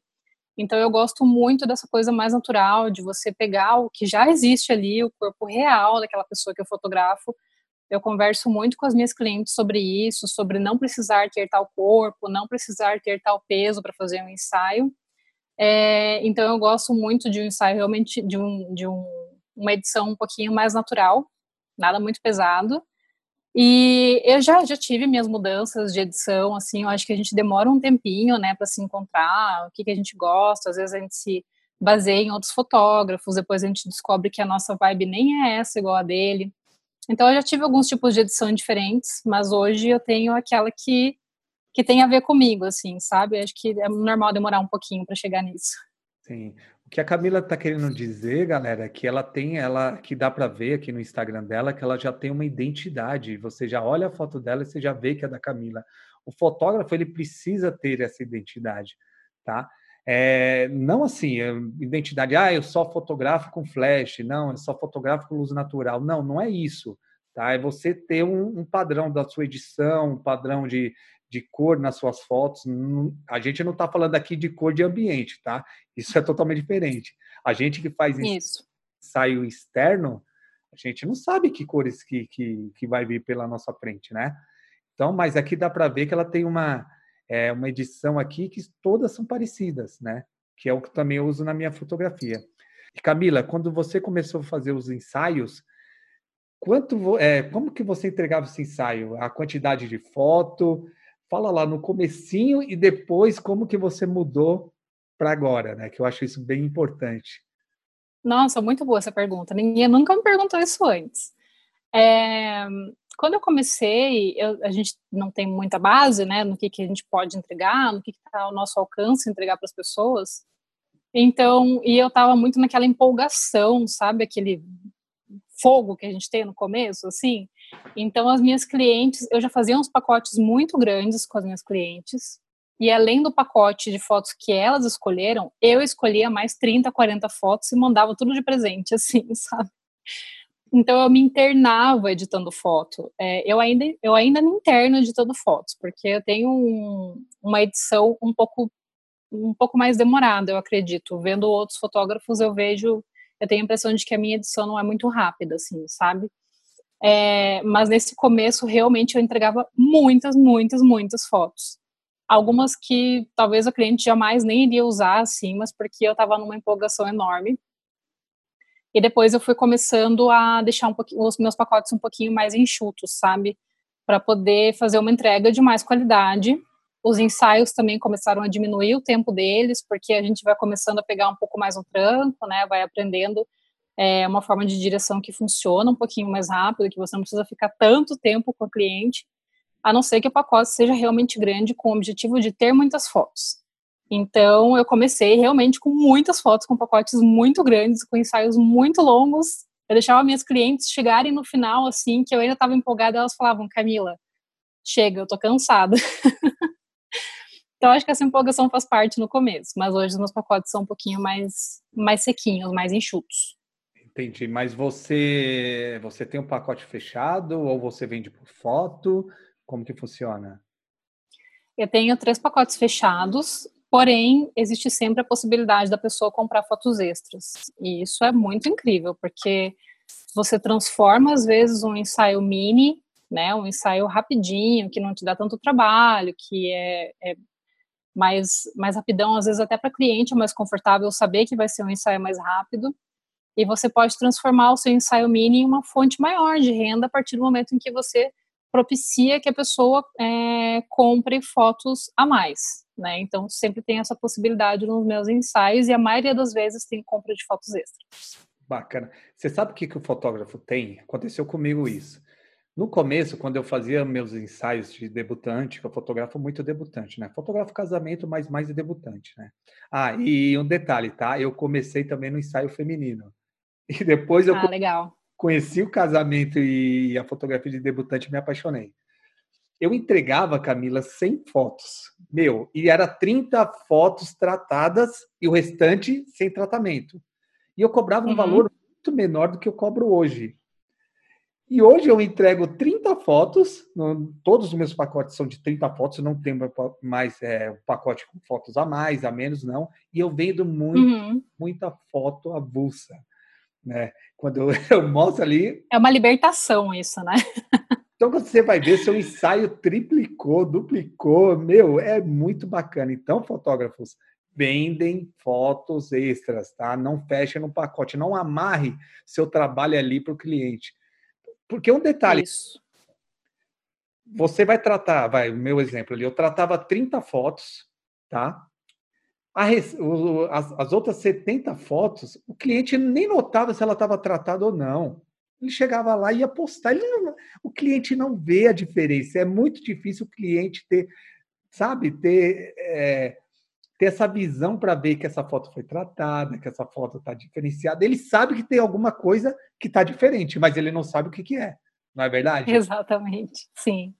Então eu gosto muito dessa coisa mais natural de você pegar o que já existe ali, o corpo real daquela pessoa que eu fotografo, eu converso muito com as minhas clientes sobre isso, sobre não precisar ter tal corpo, não precisar ter tal peso para fazer um ensaio. É, então eu gosto muito de um ensaio realmente de, um, de um, uma edição um pouquinho mais natural, nada muito pesado. E eu já, já tive minhas mudanças de edição, assim, eu acho que a gente demora um tempinho, né, para se encontrar, o que, que a gente gosta, às vezes a gente se baseia em outros fotógrafos, depois a gente descobre que a nossa vibe nem é essa igual a dele. Então eu já tive alguns tipos de edição diferentes, mas hoje eu tenho aquela que que tem a ver comigo, assim, sabe? Acho que é normal demorar um pouquinho para chegar nisso. Sim. Que a Camila está querendo dizer, galera, que ela tem, ela que dá para ver aqui no Instagram dela, que ela já tem uma identidade. Você já olha a foto dela e você já vê que é da Camila. O fotógrafo ele precisa ter essa identidade, tá? É, não assim, é, identidade, ah, eu só fotografo com flash, não, eu só fotografo com luz natural. Não, não é isso. Tá? É você ter um, um padrão da sua edição, um padrão de, de cor nas suas fotos. A gente não está falando aqui de cor de ambiente, tá? Isso é totalmente diferente. A gente que faz isso. ensaio externo, a gente não sabe que cores que, que, que vai vir pela nossa frente, né? Então, mas aqui dá para ver que ela tem uma é uma edição aqui que todas são parecidas, né? Que é o que também eu uso na minha fotografia. E Camila, quando você começou a fazer os ensaios, quanto é, como que você entregava esse ensaio? A quantidade de foto? Fala lá no comecinho e depois como que você mudou para agora, né? Que eu acho isso bem importante. Nossa, muito boa essa pergunta. Ninguém nunca me perguntou isso antes. É, quando eu comecei, eu, a gente não tem muita base, né, no que, que a gente pode entregar, no que está ao nosso alcance entregar para as pessoas. Então, e eu estava muito naquela empolgação, sabe, aquele fogo que a gente tem no começo, assim. Então, as minhas clientes, eu já fazia uns pacotes muito grandes com as minhas clientes. E além do pacote de fotos que elas escolheram, eu escolhia mais 30, 40 fotos e mandava tudo de presente, assim, sabe? Então eu me internava editando foto. É, eu, ainda, eu ainda me interno editando fotos, porque eu tenho um, uma edição um pouco, um pouco mais demorada, eu acredito. Vendo outros fotógrafos, eu vejo, eu tenho a impressão de que a minha edição não é muito rápida, assim, sabe? É, mas nesse começo, realmente, eu entregava muitas, muitas, muitas fotos. Algumas que talvez o cliente jamais nem iria usar, assim, mas porque eu estava numa empolgação enorme e depois eu fui começando a deixar um os meus pacotes um pouquinho mais enxutos, sabe? Para poder fazer uma entrega de mais qualidade. Os ensaios também começaram a diminuir o tempo deles, porque a gente vai começando a pegar um pouco mais o tranco, né? Vai aprendendo é, uma forma de direção que funciona um pouquinho mais rápido, que você não precisa ficar tanto tempo com o cliente, a não ser que o pacote seja realmente grande, com o objetivo de ter muitas fotos. Então, eu comecei realmente com muitas fotos, com pacotes muito grandes, com ensaios muito longos. Eu deixava minhas clientes chegarem no final, assim, que eu ainda estava empolgada, elas falavam, Camila, chega, eu tô cansada. Então, acho que essa empolgação faz parte no começo, mas hoje os meus pacotes são um pouquinho mais, mais sequinhos, mais enxutos. Entendi, mas você você tem um pacote fechado ou você vende por foto? Como que funciona? Eu tenho três pacotes fechados, porém existe sempre a possibilidade da pessoa comprar fotos extras. E isso é muito incrível, porque você transforma às vezes um ensaio mini, né, um ensaio rapidinho, que não te dá tanto trabalho, que é, é mais, mais rapidão, às vezes até para cliente é mais confortável saber que vai ser um ensaio mais rápido e você pode transformar o seu ensaio mini em uma fonte maior de renda a partir do momento em que você propicia que a pessoa é, compre fotos a mais, né? Então sempre tem essa possibilidade nos meus ensaios e a maioria das vezes tem compra de fotos extras. Bacana. Você sabe o que, que o fotógrafo tem? Aconteceu comigo isso. No começo, quando eu fazia meus ensaios de debutante, que eu fotografo muito debutante, né? Fotografo casamento, mas mais de debutante, né? Ah, e um detalhe, tá? Eu comecei também no ensaio feminino. E depois eu ah, conheci o casamento e a fotografia de debutante e me apaixonei. Eu entregava, Camila, 100 fotos. Meu, e era 30 fotos tratadas e o restante sem tratamento. E eu cobrava um uhum. valor muito menor do que eu cobro hoje. E hoje eu entrego 30 fotos, todos os meus pacotes são de 30 fotos, não tenho mais é, um pacote com fotos a mais, a menos, não. E eu vendo muito, uhum. muita foto avulsa né? Quando eu, eu mostro ali. É uma libertação isso, né? Então, quando você vai ver, seu ensaio triplicou, duplicou, meu, é muito bacana. Então, fotógrafos, vendem fotos extras, tá? Não fecha no pacote, não amarre seu trabalho ali para o cliente. Porque um detalhe. Isso. Você vai tratar, vai, o meu exemplo ali, eu tratava 30 fotos, tá? O, as, as, outras 70 fotos, o cliente nem notava se ela estava tratada ou não. Ele chegava lá e ia postar. Não, o cliente não vê a diferença. É muito difícil o cliente ter, sabe, ter, é, ter essa visão para ver que essa foto foi tratada, que essa foto está diferenciada. Ele sabe que tem alguma coisa que está diferente, mas ele não sabe o que, que é. Não é verdade? Exatamente, sim.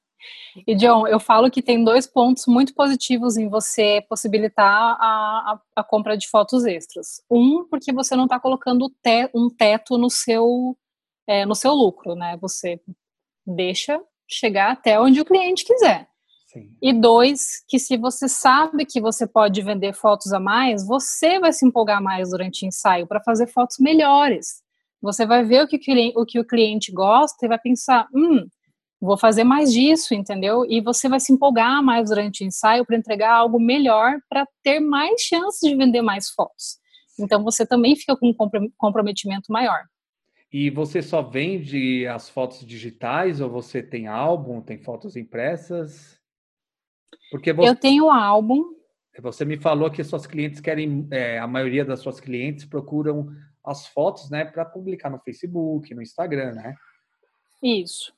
E, John, eu falo que tem dois pontos muito positivos em você possibilitar a, a, a compra de fotos extras. Um, porque você não está colocando te, um teto no seu, é, no seu lucro, né? Você deixa chegar até onde o cliente quiser. Sim. E dois, que se você sabe que você pode vender fotos a mais, você vai se empolgar mais durante o ensaio para fazer fotos melhores. Você vai ver o que, o que o cliente gosta e vai pensar: hum, vou fazer mais disso, entendeu? E você vai se empolgar mais durante o ensaio para entregar algo melhor para ter mais chances de vender mais fotos. Então você também fica com um comprometimento maior. E você só vende as fotos digitais ou você tem álbum, tem fotos impressas? Porque você, eu tenho álbum. Você me falou que suas clientes querem, é, a maioria das suas clientes procuram as fotos, né, para publicar no Facebook, no Instagram, né? Isso.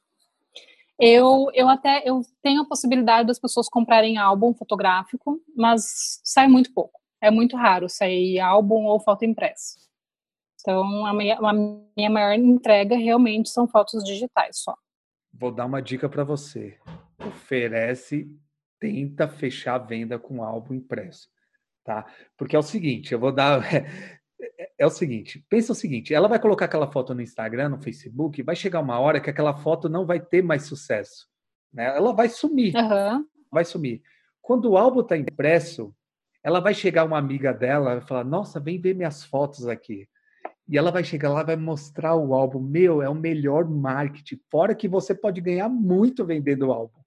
Eu, eu até eu tenho a possibilidade das pessoas comprarem álbum fotográfico, mas sai muito pouco. É muito raro sair álbum ou foto impressa. Então, a minha, a minha maior entrega realmente são fotos digitais só. Vou dar uma dica para você. Oferece, tenta fechar a venda com álbum impresso, tá? Porque é o seguinte, eu vou dar É, é o seguinte, pensa o seguinte, ela vai colocar aquela foto no Instagram, no Facebook, vai chegar uma hora que aquela foto não vai ter mais sucesso, né? Ela vai sumir, uhum. vai sumir. Quando o álbum está impresso, ela vai chegar uma amiga dela e falar, nossa, vem ver minhas fotos aqui. E ela vai chegar lá, vai mostrar o álbum. Meu, é o melhor marketing. Fora que você pode ganhar muito vendendo o álbum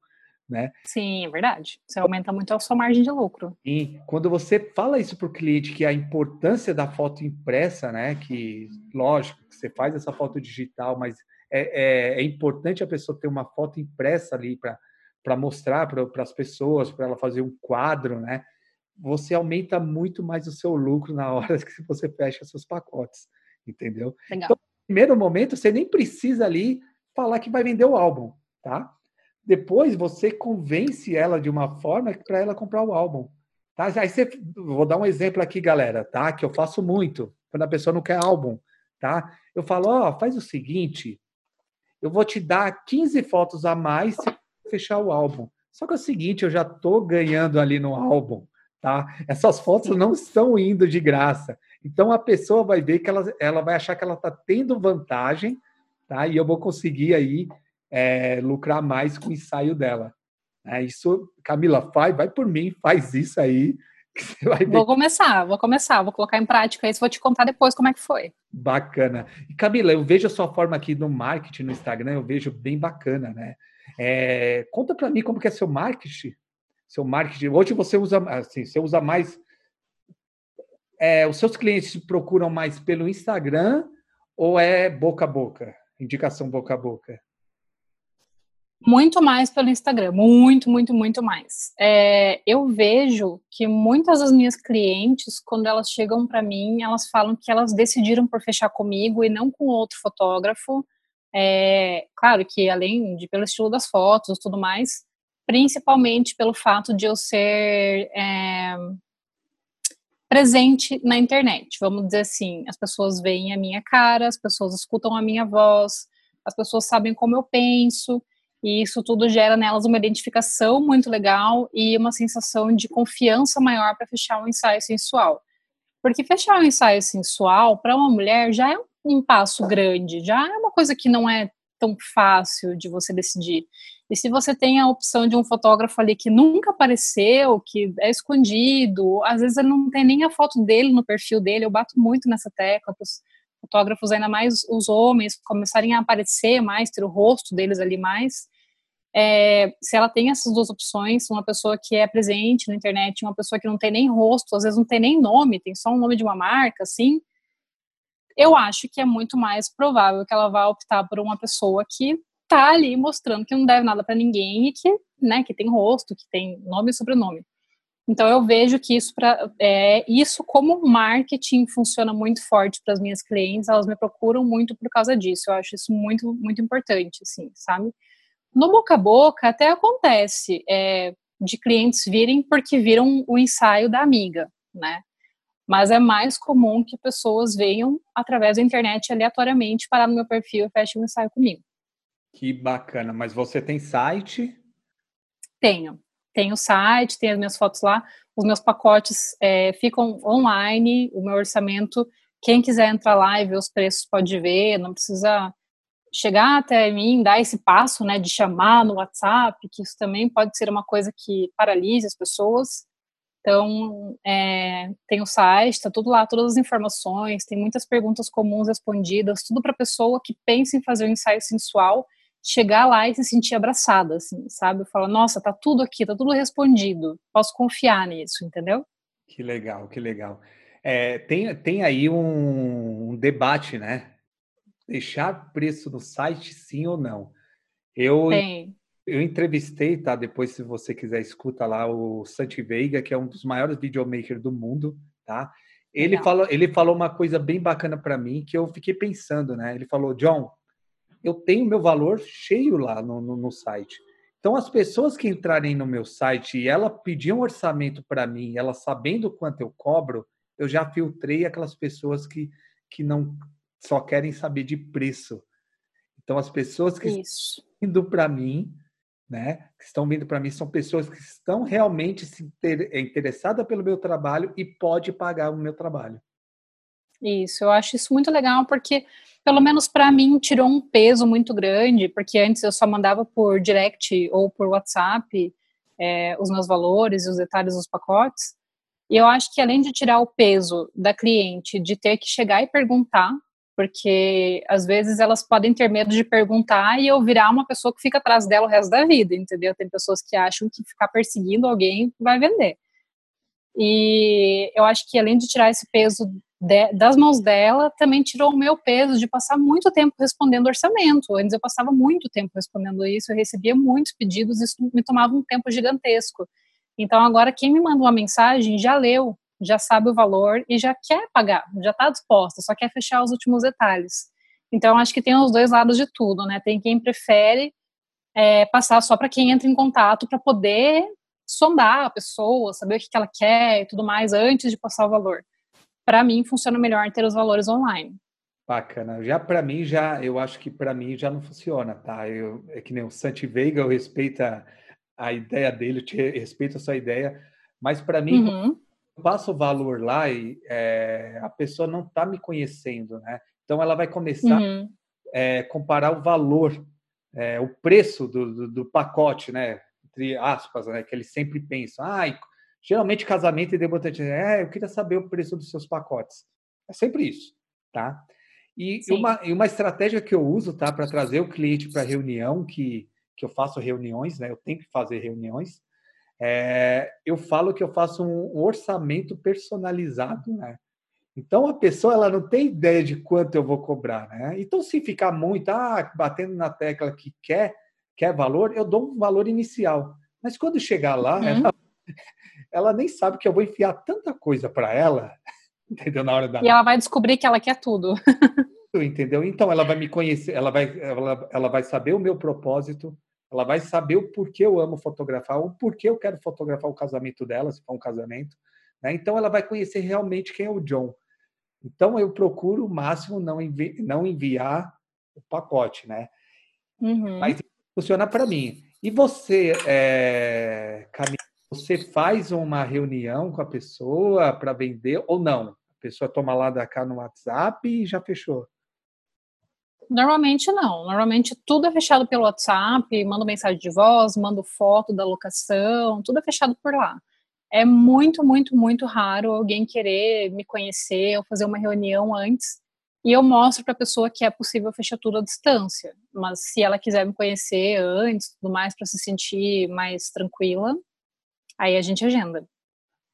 né? Sim, é verdade. Você aumenta muito a sua margem de lucro. E quando você fala isso para o cliente, que a importância da foto impressa, né? Que, lógico, que você faz essa foto digital, mas é, é, é importante a pessoa ter uma foto impressa ali para mostrar para as pessoas, para ela fazer um quadro, né? Você aumenta muito mais o seu lucro na hora que você fecha seus pacotes, entendeu? Legal. Então, no primeiro momento, você nem precisa ali falar que vai vender o álbum, tá? Depois você convence ela de uma forma para ela comprar o álbum. Tá? Aí você, vou dar um exemplo aqui, galera, tá? Que eu faço muito quando a pessoa não quer álbum, tá? Eu falo, ó, oh, faz o seguinte, eu vou te dar 15 fotos a mais se fechar o álbum. Só que é o seguinte, eu já estou ganhando ali no álbum, tá? Essas fotos não estão indo de graça. Então a pessoa vai ver que ela, ela vai achar que ela está tendo vantagem, tá? E eu vou conseguir aí é, lucrar mais com o ensaio dela. É, isso, Camila, vai, vai por mim, faz isso aí. Vou começar, vou começar, vou colocar em prática isso, vou te contar depois como é que foi. Bacana. E Camila, eu vejo a sua forma aqui no marketing, no Instagram, eu vejo bem bacana, né? É, conta para mim como que é seu marketing, seu marketing. Hoje você usa, assim, você usa mais, é, os seus clientes procuram mais pelo Instagram ou é boca a boca, indicação boca a boca? Muito mais pelo Instagram, muito, muito, muito mais. É, eu vejo que muitas das minhas clientes, quando elas chegam para mim, elas falam que elas decidiram por fechar comigo e não com outro fotógrafo. É, claro que além de pelo estilo das fotos, tudo mais, principalmente pelo fato de eu ser é, presente na internet. Vamos dizer assim, as pessoas veem a minha cara, as pessoas escutam a minha voz, as pessoas sabem como eu penso. E isso tudo gera nelas uma identificação muito legal e uma sensação de confiança maior para fechar um ensaio sensual. Porque fechar um ensaio sensual para uma mulher já é um passo grande, já é uma coisa que não é tão fácil de você decidir. E se você tem a opção de um fotógrafo ali que nunca apareceu, que é escondido, às vezes ele não tem nem a foto dele no perfil dele, eu bato muito nessa tecla para os fotógrafos, ainda mais os homens, começarem a aparecer mais, ter o rosto deles ali mais. É, se ela tem essas duas opções, uma pessoa que é presente na internet, uma pessoa que não tem nem rosto, às vezes não tem nem nome, tem só um nome de uma marca, assim, eu acho que é muito mais provável que ela vá optar por uma pessoa que tá ali mostrando que não deve nada para ninguém e que, né, que tem rosto, que tem nome e sobrenome. Então eu vejo que isso para é, isso como marketing funciona muito forte para as minhas clientes, elas me procuram muito por causa disso. Eu acho isso muito muito importante, assim, sabe? No boca a boca até acontece é, de clientes virem porque viram o ensaio da amiga, né? Mas é mais comum que pessoas venham através da internet aleatoriamente parar no meu perfil e fechem um ensaio comigo. Que bacana. Mas você tem site? Tenho tem o site, tem as minhas fotos lá, os meus pacotes é, ficam online, o meu orçamento, quem quiser entrar lá e ver os preços pode ver, não precisa chegar até mim, dar esse passo, né, de chamar no WhatsApp, que isso também pode ser uma coisa que paralise as pessoas. Então, é, tem o site, está tudo lá, todas as informações, tem muitas perguntas comuns respondidas, tudo para a pessoa que pensa em fazer um ensaio sensual chegar lá e se sentir abraçada, assim, sabe? Falar, nossa, tá tudo aqui, tá tudo respondido, posso confiar nisso, entendeu? Que legal, que legal. É, tem, tem aí um, um, debate, né? Deixar preço no site, sim ou não? Eu, tem. eu entrevistei, tá? Depois, se você quiser, escuta lá o Santi Veiga, que é um dos maiores videomakers do mundo, tá? Ele falou, ele falou uma coisa bem bacana para mim que eu fiquei pensando, né? Ele falou, John, eu tenho meu valor cheio lá no, no, no site. Então, as pessoas que entrarem no meu site e ela pedir um orçamento para mim, ela sabendo quanto eu cobro, eu já filtrei aquelas pessoas que, que não só querem saber de preço. Então, as pessoas que Isso. estão vindo para mim, né, que estão vindo para mim, são pessoas que estão realmente se interessadas pelo meu trabalho e pode pagar o meu trabalho. Isso, eu acho isso muito legal porque pelo menos para mim, tirou um peso muito grande, porque antes eu só mandava por direct ou por WhatsApp é, os meus valores e os detalhes dos pacotes. E eu acho que além de tirar o peso da cliente de ter que chegar e perguntar, porque às vezes elas podem ter medo de perguntar e eu virar uma pessoa que fica atrás dela o resto da vida, entendeu? Tem pessoas que acham que ficar perseguindo alguém vai vender. E eu acho que além de tirar esse peso de, das mãos dela, também tirou o meu peso de passar muito tempo respondendo orçamento. Antes eu passava muito tempo respondendo isso, eu recebia muitos pedidos, isso me tomava um tempo gigantesco. Então agora quem me manda uma mensagem já leu, já sabe o valor e já quer pagar, já está disposta, só quer fechar os últimos detalhes. Então acho que tem os dois lados de tudo, né? Tem quem prefere é, passar só para quem entra em contato para poder sondar a pessoa, saber o que, que ela quer e tudo mais antes de passar o valor para mim funciona melhor ter os valores online. Bacana. Já para mim, já eu acho que para mim já não funciona, tá? Eu, é que nem o Santi Veiga, eu respeito a, a ideia dele, eu te respeito a sua ideia, mas para mim, uhum. eu passo o valor lá e é, a pessoa não está me conhecendo, né? Então ela vai começar uhum. é, comparar o valor, é, o preço do, do, do, pacote, né? Entre aspas, né? Que eles sempre pensam, ah, geralmente casamento e debutante, é, eu queria saber o preço dos seus pacotes. É sempre isso, tá? E uma, e uma estratégia que eu uso, tá, para trazer o cliente para reunião, que, que eu faço reuniões, né? Eu tenho que fazer reuniões. É, eu falo que eu faço um orçamento personalizado, né? Então a pessoa ela não tem ideia de quanto eu vou cobrar, né? Então se ficar muito, ah, batendo na tecla que quer, quer valor, eu dou um valor inicial. Mas quando chegar lá, uhum. ela, ela nem sabe que eu vou enfiar tanta coisa para ela entendeu? Na hora da... E ela vai descobrir que ela quer tudo. entendeu? Então ela vai me conhecer, ela vai, ela, ela vai saber o meu propósito, ela vai saber o porquê eu amo fotografar, o porquê eu quero fotografar o casamento dela, se for um casamento. Né? Então ela vai conhecer realmente quem é o John. Então eu procuro o máximo não, envi não enviar o pacote, né? Uhum. Mas funciona para mim. E você, é, Camila, você faz uma reunião com a pessoa para vender ou não? A pessoa toma lá da cá no WhatsApp e já fechou. Normalmente não. Normalmente tudo é fechado pelo WhatsApp, mando mensagem de voz, mando foto da locação, tudo é fechado por lá. É muito, muito, muito raro alguém querer me conhecer ou fazer uma reunião antes e eu mostro para a pessoa que é possível fechar tudo à distância. Mas se ela quiser me conhecer antes, tudo mais para se sentir mais tranquila, aí a gente agenda.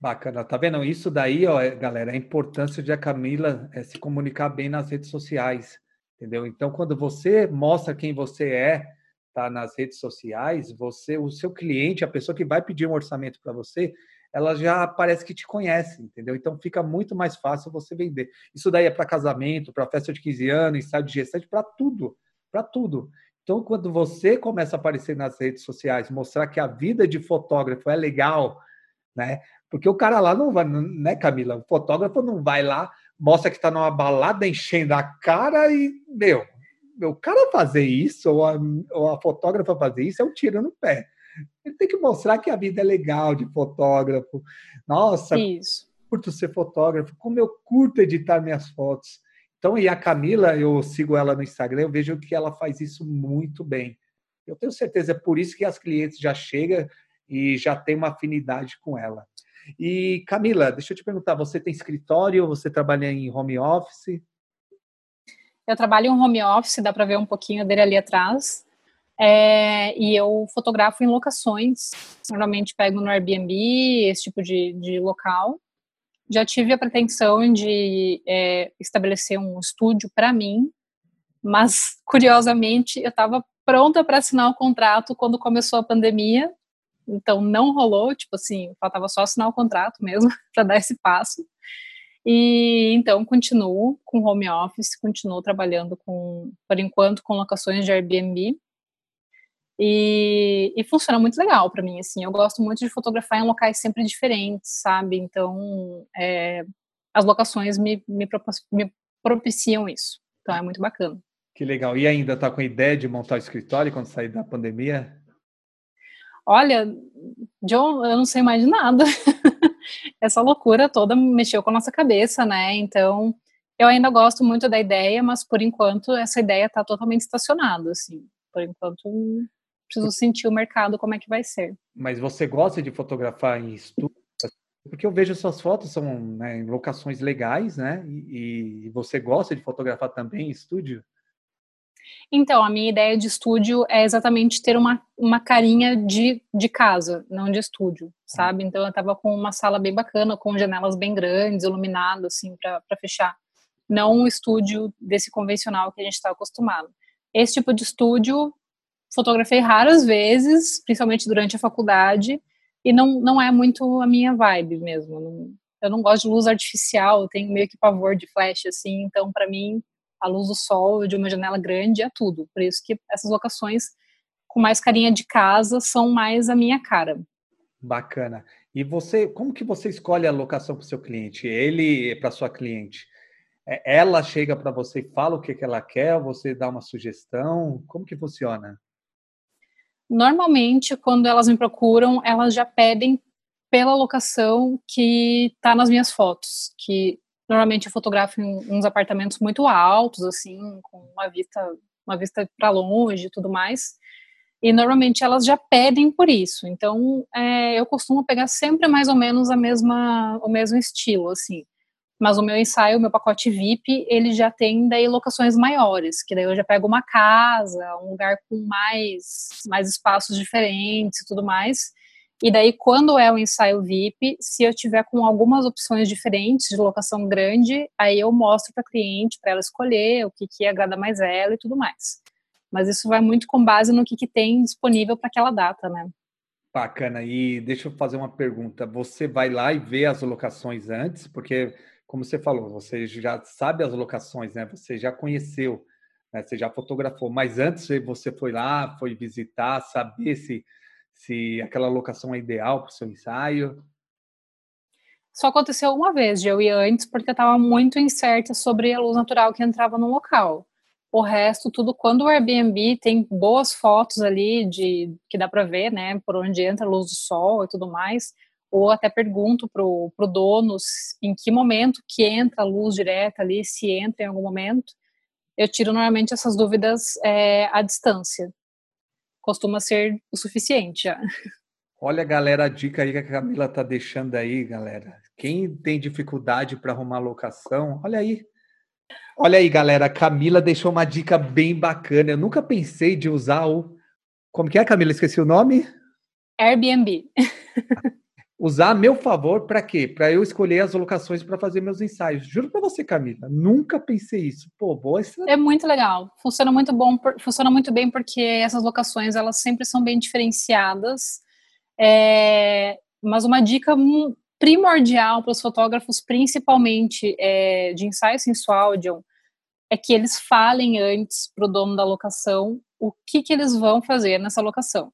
Bacana, tá vendo? Isso daí, ó, é, galera, a importância de a Camila é se comunicar bem nas redes sociais, entendeu? Então, quando você mostra quem você é, tá nas redes sociais, você, o seu cliente, a pessoa que vai pedir um orçamento para você, ela já parece que te conhece, entendeu? Então fica muito mais fácil você vender. Isso daí é para casamento, para festa de 15 anos, ensaio de gestante, para tudo, para tudo. Então, quando você começa a aparecer nas redes sociais, mostrar que a vida de fotógrafo é legal, né? Porque o cara lá não vai, né, Camila? O fotógrafo não vai lá, mostra que está numa balada enchendo a cara e, meu, o cara fazer isso, ou a, ou a fotógrafa fazer isso, é um tiro no pé. Ele tem que mostrar que a vida é legal de fotógrafo. Nossa, isso. curto ser fotógrafo, como eu curto editar minhas fotos. Então, e a Camila, eu sigo ela no Instagram, eu vejo que ela faz isso muito bem. Eu tenho certeza, é por isso que as clientes já chegam e já tem uma afinidade com ela. E Camila, deixa eu te perguntar, você tem escritório, você trabalha em home office? Eu trabalho em home office, dá para ver um pouquinho dele ali atrás. É, e eu fotografo em locações, normalmente pego no Airbnb, esse tipo de, de local já tive a pretensão de é, estabelecer um estúdio para mim, mas curiosamente eu estava pronta para assinar o contrato quando começou a pandemia, então não rolou, tipo assim, faltava só assinar o contrato mesmo para dar esse passo. E então continuo com home office, continuo trabalhando com, por enquanto, com locações de Airbnb. E, e funciona muito legal para mim, assim. Eu gosto muito de fotografar em locais sempre diferentes, sabe? Então, é, as locações me, me, me propiciam isso. Então, é muito bacana. Que legal. E ainda tá com a ideia de montar o escritório quando sair da pandemia? Olha, John, eu não sei mais de nada. Essa loucura toda mexeu com a nossa cabeça, né? Então, eu ainda gosto muito da ideia, mas por enquanto essa ideia está totalmente estacionada, assim. Por enquanto, preciso sentir o mercado como é que vai ser. Mas você gosta de fotografar em estúdio? Porque eu vejo suas fotos são né, em locações legais, né? E, e, você gosta de fotografar também em estúdio? Então, a minha ideia de estúdio é exatamente ter uma, uma carinha de, de casa, não de estúdio, sabe? Então, eu estava com uma sala bem bacana, com janelas bem grandes, iluminado, assim, para fechar. Não um estúdio desse convencional que a gente está acostumado. Esse tipo de estúdio fotografei raras vezes, principalmente durante a faculdade, e não, não é muito a minha vibe mesmo. Não, eu não gosto de luz artificial, eu tenho meio que pavor de flash, assim, então para mim a luz do sol de uma janela grande é tudo. Por isso que essas locações com mais carinha de casa são mais a minha cara. Bacana. E você, como que você escolhe a locação para o seu cliente? Ele para sua cliente? É, ela chega para você e fala o que, que ela quer, você dá uma sugestão? Como que funciona? Normalmente, quando elas me procuram, elas já pedem pela locação que está nas minhas fotos, que normalmente eu fotografo em uns apartamentos muito altos, assim, com uma vista, uma vista para longe e tudo mais. E normalmente elas já pedem por isso. Então, é, eu costumo pegar sempre mais ou menos a mesma, o mesmo estilo, assim. Mas o meu ensaio, o meu pacote VIP, ele já tem daí locações maiores, que daí eu já pego uma casa, um lugar com mais, mais espaços diferentes e tudo mais. E daí, quando é o ensaio VIP, se eu tiver com algumas opções diferentes de locação grande, aí eu mostro para a cliente, para ela escolher o que, que agrada mais ela e tudo mais. Mas isso vai muito com base no que, que tem disponível para aquela data, né? Bacana. E deixa eu fazer uma pergunta. Você vai lá e vê as locações antes? Porque como você falou, você já sabe as locações, né? Você já conheceu, né? você já fotografou, mas antes você foi lá, foi visitar, saber se, se aquela locação é ideal para o seu ensaio. Só aconteceu uma vez de eu ir antes, porque eu estava muito incerta sobre a luz natural que entrava no local. O resto, tudo, quando o Airbnb tem boas fotos ali de que dá para ver, né, por onde entra a luz do sol e tudo mais, ou até pergunto para o dono em que momento que entra a luz direta ali, se entra em algum momento. Eu tiro normalmente essas dúvidas é, à distância. Costuma ser o suficiente já. Olha, galera, a dica aí que a Camila tá deixando aí, galera. Quem tem dificuldade para arrumar locação, olha aí. Olha aí, galera, a Camila deixou uma dica bem bacana. Eu nunca pensei de usar o. Como que é, Camila? Esqueci o nome? Airbnb. usar a meu favor para quê? Para eu escolher as locações para fazer meus ensaios. Juro para você, Camila, nunca pensei isso. Pô, boa estratégia. É muito legal. Funciona muito bom, funciona muito bem porque essas locações elas sempre são bem diferenciadas. É, mas uma dica primordial para os fotógrafos, principalmente é, de ensaio sensual, John, é que eles falem antes para o dono da locação o que, que eles vão fazer nessa locação.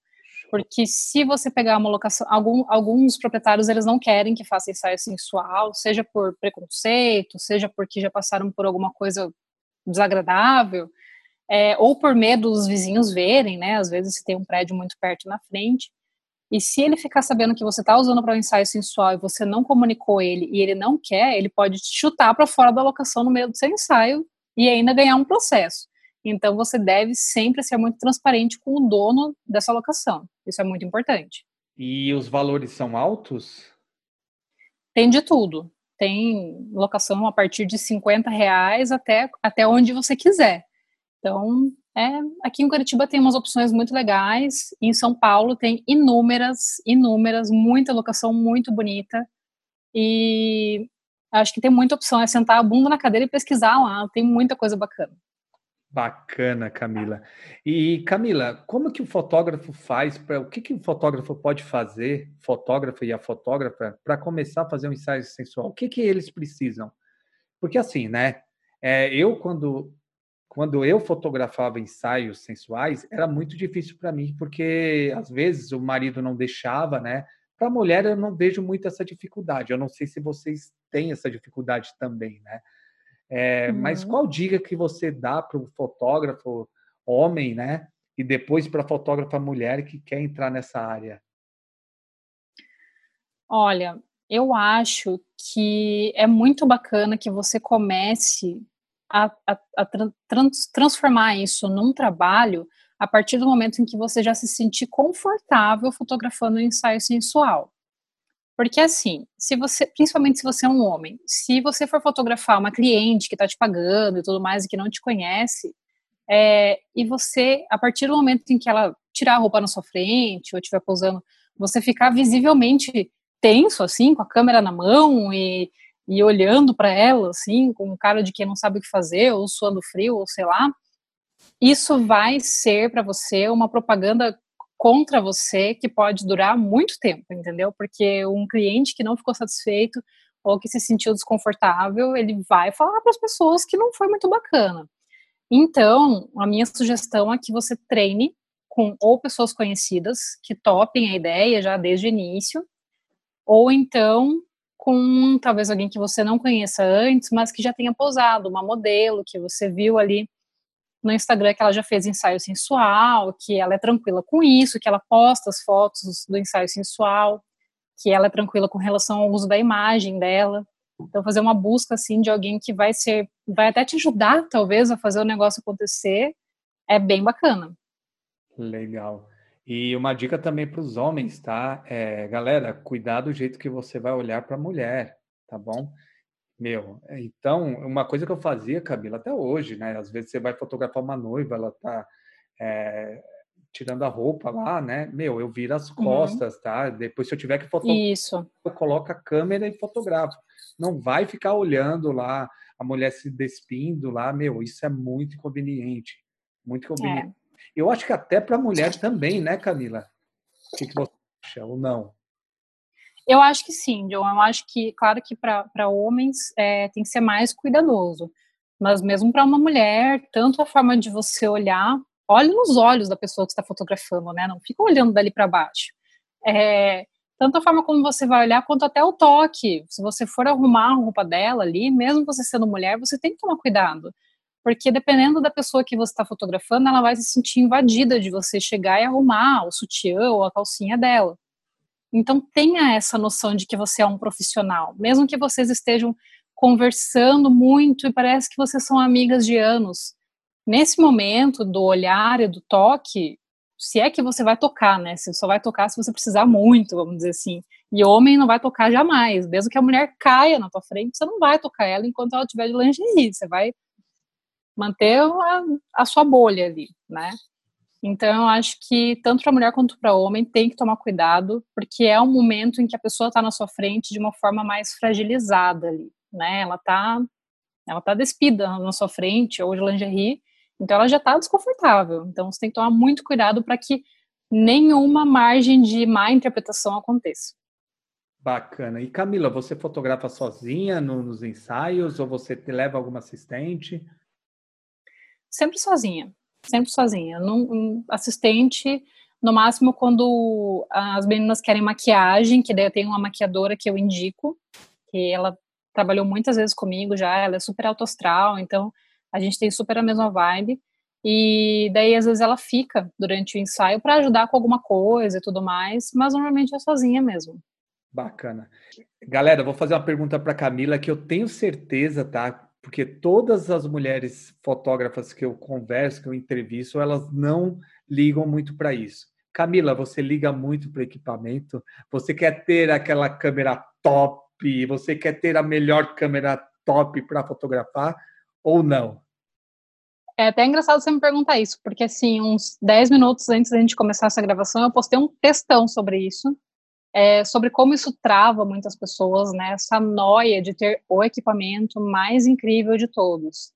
Porque se você pegar uma locação, algum, alguns proprietários eles não querem que faça ensaio sensual, seja por preconceito, seja porque já passaram por alguma coisa desagradável, é, ou por medo dos vizinhos verem, né? Às vezes se tem um prédio muito perto na frente. E se ele ficar sabendo que você está usando para um ensaio sensual e você não comunicou ele e ele não quer, ele pode te chutar para fora da locação no meio do seu ensaio e ainda ganhar um processo. Então, você deve sempre ser muito transparente com o dono dessa locação. Isso é muito importante. E os valores são altos? Tem de tudo. Tem locação a partir de 50 reais até, até onde você quiser. Então, é, aqui em Curitiba tem umas opções muito legais. Em São Paulo tem inúmeras, inúmeras, muita locação muito bonita. E acho que tem muita opção. É sentar a bunda na cadeira e pesquisar lá. Tem muita coisa bacana. Bacana, Camila. E Camila, como que o fotógrafo faz para o que que o fotógrafo pode fazer, fotógrafo e a fotógrafa, para começar a fazer um ensaio sensual? O que que eles precisam? Porque assim, né? É, eu quando quando eu fotografava ensaios sensuais era muito difícil para mim, porque às vezes o marido não deixava, né? Para a mulher eu não vejo muito essa dificuldade. Eu não sei se vocês têm essa dificuldade também, né? É, uhum. Mas qual dica que você dá para o fotógrafo homem, né? E depois para a fotógrafa mulher que quer entrar nessa área? Olha, eu acho que é muito bacana que você comece a, a, a trans, transformar isso num trabalho a partir do momento em que você já se sentir confortável fotografando um ensaio sensual. Porque assim, se você, principalmente se você é um homem, se você for fotografar uma cliente que está te pagando e tudo mais e que não te conhece, é, e você, a partir do momento em que ela tirar a roupa na sua frente ou estiver posando, você ficar visivelmente tenso, assim, com a câmera na mão e, e olhando para ela, assim, com um cara de quem não sabe o que fazer, ou suando frio, ou sei lá, isso vai ser para você uma propaganda contra você que pode durar muito tempo, entendeu? Porque um cliente que não ficou satisfeito ou que se sentiu desconfortável, ele vai falar para as pessoas que não foi muito bacana. Então, a minha sugestão é que você treine com ou pessoas conhecidas que topem a ideia já desde o início, ou então com talvez alguém que você não conheça antes, mas que já tenha posado, uma modelo que você viu ali no Instagram que ela já fez ensaio sensual, que ela é tranquila com isso, que ela posta as fotos do ensaio sensual, que ela é tranquila com relação ao uso da imagem dela. Então, fazer uma busca assim de alguém que vai ser, vai até te ajudar, talvez, a fazer o negócio acontecer, é bem bacana. Legal. E uma dica também para os homens, tá? É, galera, cuidar do jeito que você vai olhar para a mulher, tá bom? Meu, então, uma coisa que eu fazia, Camila, até hoje, né? Às vezes você vai fotografar uma noiva, ela tá é, tirando a roupa lá, né? Meu, eu viro as uhum. costas, uhum. tá? Depois, se eu tiver que fotografar, Isso. eu coloco a câmera e fotografo. Não vai ficar olhando lá a mulher se despindo lá, meu, isso é muito inconveniente. Muito inconveniente. É. Eu acho que até para a mulher também, né, Camila? O que, que você acha ou não? Eu acho que sim, John. Eu acho que, claro que para homens é, tem que ser mais cuidadoso. Mas mesmo para uma mulher, tanto a forma de você olhar, olhe nos olhos da pessoa que está fotografando, né? Não fica olhando dali para baixo. É, tanto a forma como você vai olhar, quanto até o toque. Se você for arrumar a roupa dela ali, mesmo você sendo mulher, você tem que tomar cuidado. Porque dependendo da pessoa que você está fotografando, ela vai se sentir invadida de você chegar e arrumar o sutiã ou a calcinha dela. Então tenha essa noção de que você é um profissional, mesmo que vocês estejam conversando muito e parece que vocês são amigas de anos. Nesse momento do olhar e do toque, se é que você vai tocar, né? Você só vai tocar se você precisar muito, vamos dizer assim. E homem não vai tocar jamais. Mesmo que a mulher caia na tua frente, você não vai tocar ela enquanto ela estiver de lingerie. Você vai manter a, a sua bolha ali, né? Então, eu acho que tanto para mulher quanto para homem tem que tomar cuidado, porque é um momento em que a pessoa está na sua frente de uma forma mais fragilizada ali, né? Ela está ela tá despida na sua frente, ou de lingerie, então ela já está desconfortável. Então, você tem que tomar muito cuidado para que nenhuma margem de má interpretação aconteça. Bacana. E Camila, você fotografa sozinha no, nos ensaios ou você te leva alguma assistente? Sempre sozinha sempre sozinha. Assistente, no máximo quando as meninas querem maquiagem, que daí eu tenho uma maquiadora que eu indico, que ela trabalhou muitas vezes comigo já, ela é super autoastral, então a gente tem super a mesma vibe. E daí, às vezes, ela fica durante o ensaio para ajudar com alguma coisa e tudo mais, mas normalmente é sozinha mesmo. Bacana. Galera, vou fazer uma pergunta para Camila que eu tenho certeza, tá? Porque todas as mulheres fotógrafas que eu converso, que eu entrevisto, elas não ligam muito para isso. Camila, você liga muito para equipamento? Você quer ter aquela câmera top? Você quer ter a melhor câmera top para fotografar ou não? É até engraçado você me perguntar isso, porque assim, uns 10 minutos antes da gente começar essa gravação, eu postei um textão sobre isso é, sobre como isso trava muitas pessoas, né? Essa noia de ter o equipamento mais incrível de todos.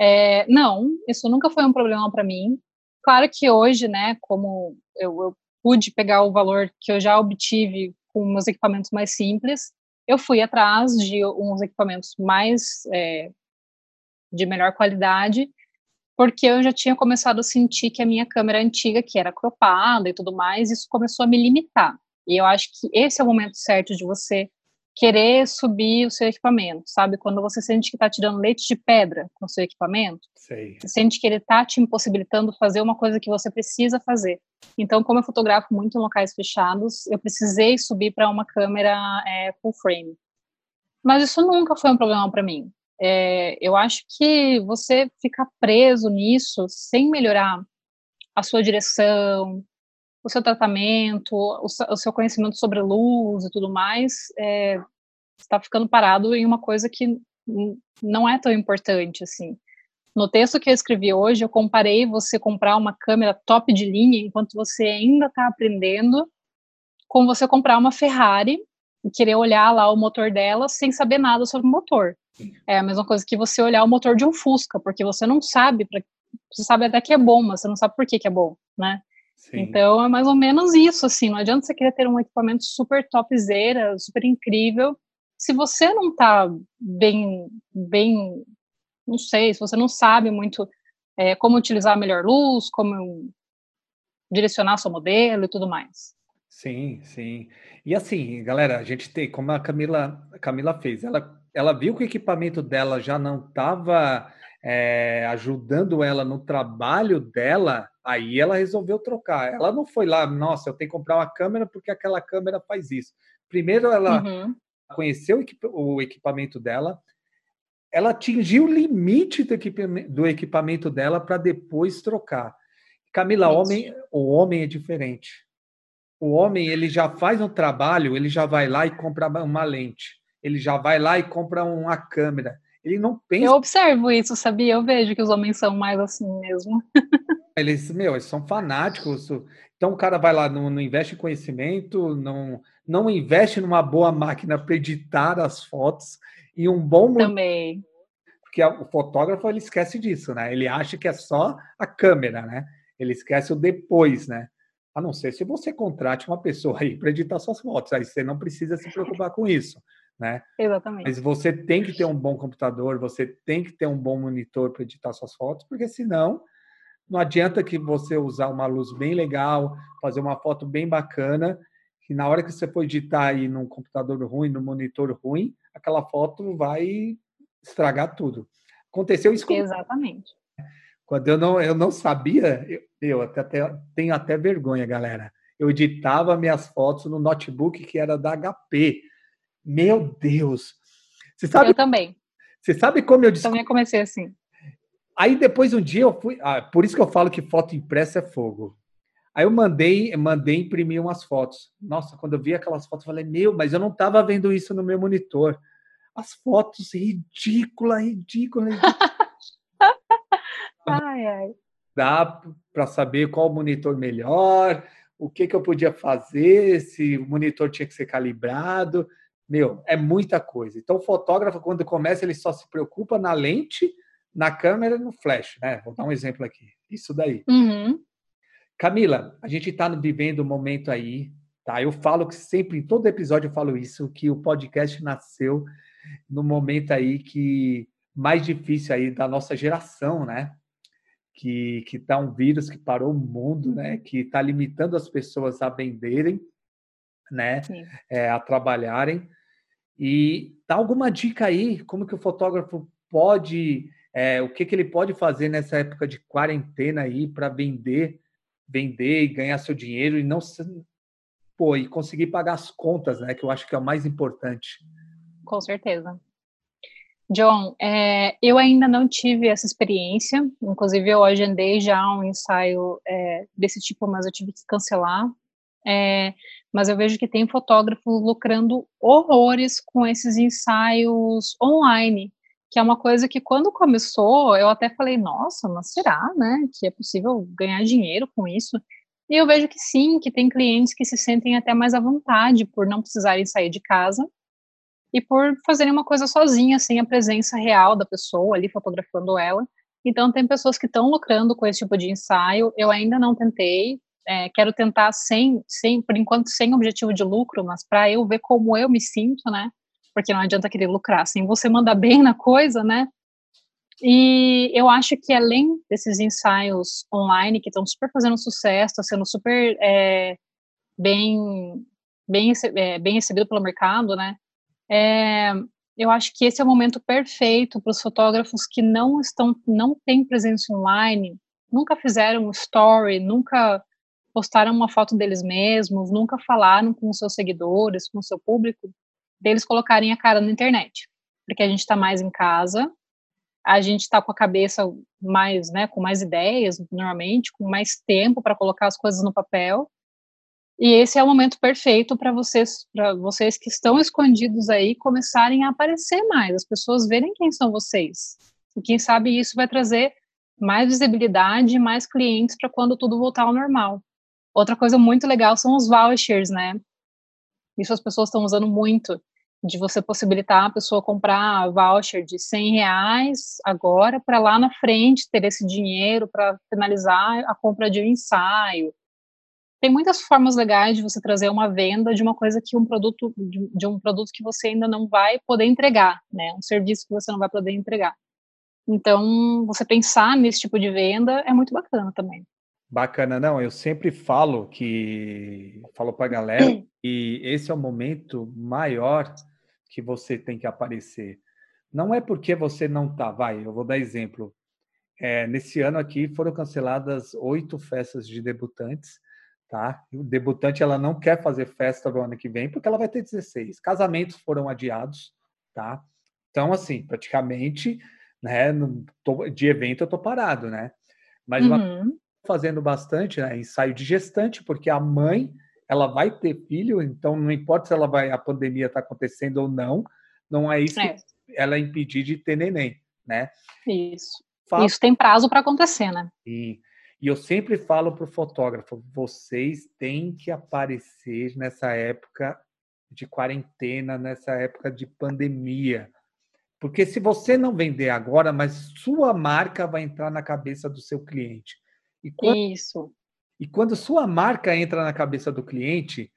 É, não, isso nunca foi um problema para mim. Claro que hoje, né, como eu, eu, pude pegar o valor que eu já obtive com meus equipamentos mais simples, eu fui atrás de uns equipamentos mais é, de melhor qualidade, porque eu já tinha começado a sentir que a minha câmera antiga, que era cropada e tudo mais, isso começou a me limitar. E eu acho que esse é o momento certo de você querer subir o seu equipamento, sabe? Quando você sente que está tirando leite de pedra com o seu equipamento, Sei. você sente que ele está te impossibilitando fazer uma coisa que você precisa fazer. Então, como eu fotografo muito em locais fechados, eu precisei subir para uma câmera é, full frame. Mas isso nunca foi um problema para mim. É, eu acho que você ficar preso nisso sem melhorar a sua direção, o seu tratamento, o, seu conhecimento sobre luz e tudo mais, é, está ficando parado em uma coisa que não é tão importante assim. No texto que eu escrevi hoje, eu comparei você comprar uma câmera top de linha enquanto você ainda está aprendendo, com você comprar uma Ferrari e querer olhar lá o motor dela sem saber nada sobre o motor. É a mesma coisa que você olhar o motor de um Fusca, porque você não sabe, pra, você sabe até que é bom, mas você não sabe por que, que é bom, né? Sim. Então é mais ou menos isso, assim, não adianta você querer ter um equipamento super topzera, super incrível, se você não está bem, bem, não sei, se você não sabe muito é, como utilizar a melhor luz, como direcionar seu modelo e tudo mais. Sim, sim. E assim, galera, a gente tem, como a Camila, a Camila fez, ela, ela viu que o equipamento dela já não estava é, ajudando ela no trabalho dela, aí ela resolveu trocar. Ela não foi lá, nossa, eu tenho que comprar uma câmera porque aquela câmera faz isso. Primeiro ela uhum. conheceu o equipamento dela, ela atingiu o limite do equipamento, do equipamento dela para depois trocar. Camila, homem, o homem é diferente. O homem ele já faz um trabalho, ele já vai lá e compra uma lente, ele já vai lá e compra uma câmera ele não pensa. Eu observo isso, sabia? Eu vejo que os homens são mais assim mesmo. eles, meu, eles são fanáticos. Então o cara vai lá, não, não investe em conhecimento, não, não investe numa boa máquina para editar as fotos e um bom. Também. Porque o fotógrafo ele esquece disso, né? Ele acha que é só a câmera, né? Ele esquece o depois, né? A não ser se você contrate uma pessoa aí para editar suas fotos, aí você não precisa se preocupar com isso né? Exatamente. Mas você tem que ter um bom computador, você tem que ter um bom monitor para editar suas fotos, porque senão não adianta que você usar uma luz bem legal, fazer uma foto bem bacana, que na hora que você for editar aí num computador ruim, num monitor ruim, aquela foto vai estragar tudo. Aconteceu isso com... Exatamente. Quando eu não, eu não sabia, eu, eu até, até, tenho até vergonha, galera. Eu editava minhas fotos no notebook que era da HP. Meu Deus! Você sabe, eu também. Você sabe como eu descobri? Também comecei assim. Aí depois um dia eu fui, ah, por isso que eu falo que foto impressa é fogo. Aí eu mandei, mandei imprimir umas fotos. Nossa, quando eu vi aquelas fotos, eu falei: "Meu, mas eu não estava vendo isso no meu monitor". As fotos ridícula, ridícula, ridícula. ai, ai. Dá para saber qual monitor melhor, o que que eu podia fazer, se o monitor tinha que ser calibrado. Meu, é muita coisa. Então, o fotógrafo, quando começa, ele só se preocupa na lente, na câmera e no flash, né? Vou dar um exemplo aqui. Isso daí. Uhum. Camila, a gente está vivendo um momento aí, tá? Eu falo que sempre, em todo episódio eu falo isso, que o podcast nasceu no momento aí que mais difícil aí da nossa geração, né? Que, que tá um vírus que parou o mundo, né? Que está limitando as pessoas a venderem, né? É, a trabalharem. E dá alguma dica aí, como que o fotógrafo pode, é, o que, que ele pode fazer nessa época de quarentena aí para vender, vender e ganhar seu dinheiro e não pô, e conseguir pagar as contas, né? Que eu acho que é o mais importante. Com certeza. John, é, eu ainda não tive essa experiência, inclusive eu agendei já um ensaio é, desse tipo, mas eu tive que cancelar. É, mas eu vejo que tem fotógrafo lucrando horrores com esses ensaios online, que é uma coisa que quando começou, eu até falei, nossa, mas será, né, que é possível ganhar dinheiro com isso? E eu vejo que sim, que tem clientes que se sentem até mais à vontade por não precisarem sair de casa e por fazerem uma coisa sozinha, sem a presença real da pessoa ali fotografando ela. Então, tem pessoas que estão lucrando com esse tipo de ensaio. Eu ainda não tentei, é, quero tentar sem, sem, por enquanto, sem objetivo de lucro, mas para eu ver como eu me sinto, né? Porque não adianta querer lucrar sem você mandar bem na coisa, né? E eu acho que além desses ensaios online que estão super fazendo sucesso, tá sendo super é, bem, bem, é, bem recebido pelo mercado, né? É, eu acho que esse é o momento perfeito para os fotógrafos que não estão, não têm presença online, nunca fizeram um story, nunca postaram uma foto deles mesmos, nunca falaram com seus seguidores, com seu público, deles colocarem a cara na internet. Porque a gente está mais em casa, a gente está com a cabeça mais, né, com mais ideias, normalmente, com mais tempo para colocar as coisas no papel. E esse é o momento perfeito para vocês, para vocês que estão escondidos aí, começarem a aparecer mais, as pessoas verem quem são vocês. E quem sabe isso vai trazer mais visibilidade, mais clientes para quando tudo voltar ao normal. Outra coisa muito legal são os vouchers, né? Isso as pessoas estão usando muito, de você possibilitar a pessoa comprar voucher de 100 reais agora, para lá na frente ter esse dinheiro para finalizar a compra de um ensaio. Tem muitas formas legais de você trazer uma venda de uma coisa que um produto, de, de um produto que você ainda não vai poder entregar, né? Um serviço que você não vai poder entregar. Então, você pensar nesse tipo de venda é muito bacana também. Bacana, não. Eu sempre falo que falo para a galera que esse é o momento maior que você tem que aparecer, Não é porque você não tá, vai, eu vou dar exemplo. É, nesse ano aqui foram canceladas oito festas de debutantes, tá? O debutante ela não quer fazer festa no ano que vem porque ela vai ter 16. Casamentos foram adiados, tá? Então, assim, praticamente, né, de evento eu tô parado, né? Mas uhum. Fazendo bastante, né, ensaio de gestante, porque a mãe, ela vai ter filho, então não importa se ela vai a pandemia está acontecendo ou não, não é isso é. que ela impedir de ter neném, né? Isso. Fala... Isso tem prazo para acontecer, né? E, e eu sempre falo para o fotógrafo: vocês têm que aparecer nessa época de quarentena, nessa época de pandemia. Porque se você não vender agora, mas sua marca vai entrar na cabeça do seu cliente. E quando, Isso. E quando sua marca entra na cabeça do cliente,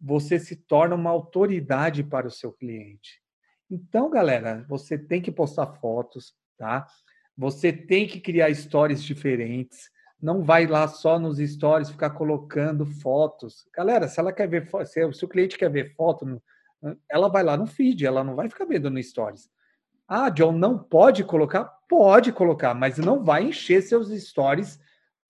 você se torna uma autoridade para o seu cliente. Então, galera, você tem que postar fotos, tá? Você tem que criar stories diferentes. Não vai lá só nos stories ficar colocando fotos. Galera, se ela quer ver se, o cliente quer ver foto, ela vai lá no feed, ela não vai ficar vendo no stories. Ah, John, não pode colocar? Pode colocar, mas não vai encher seus stories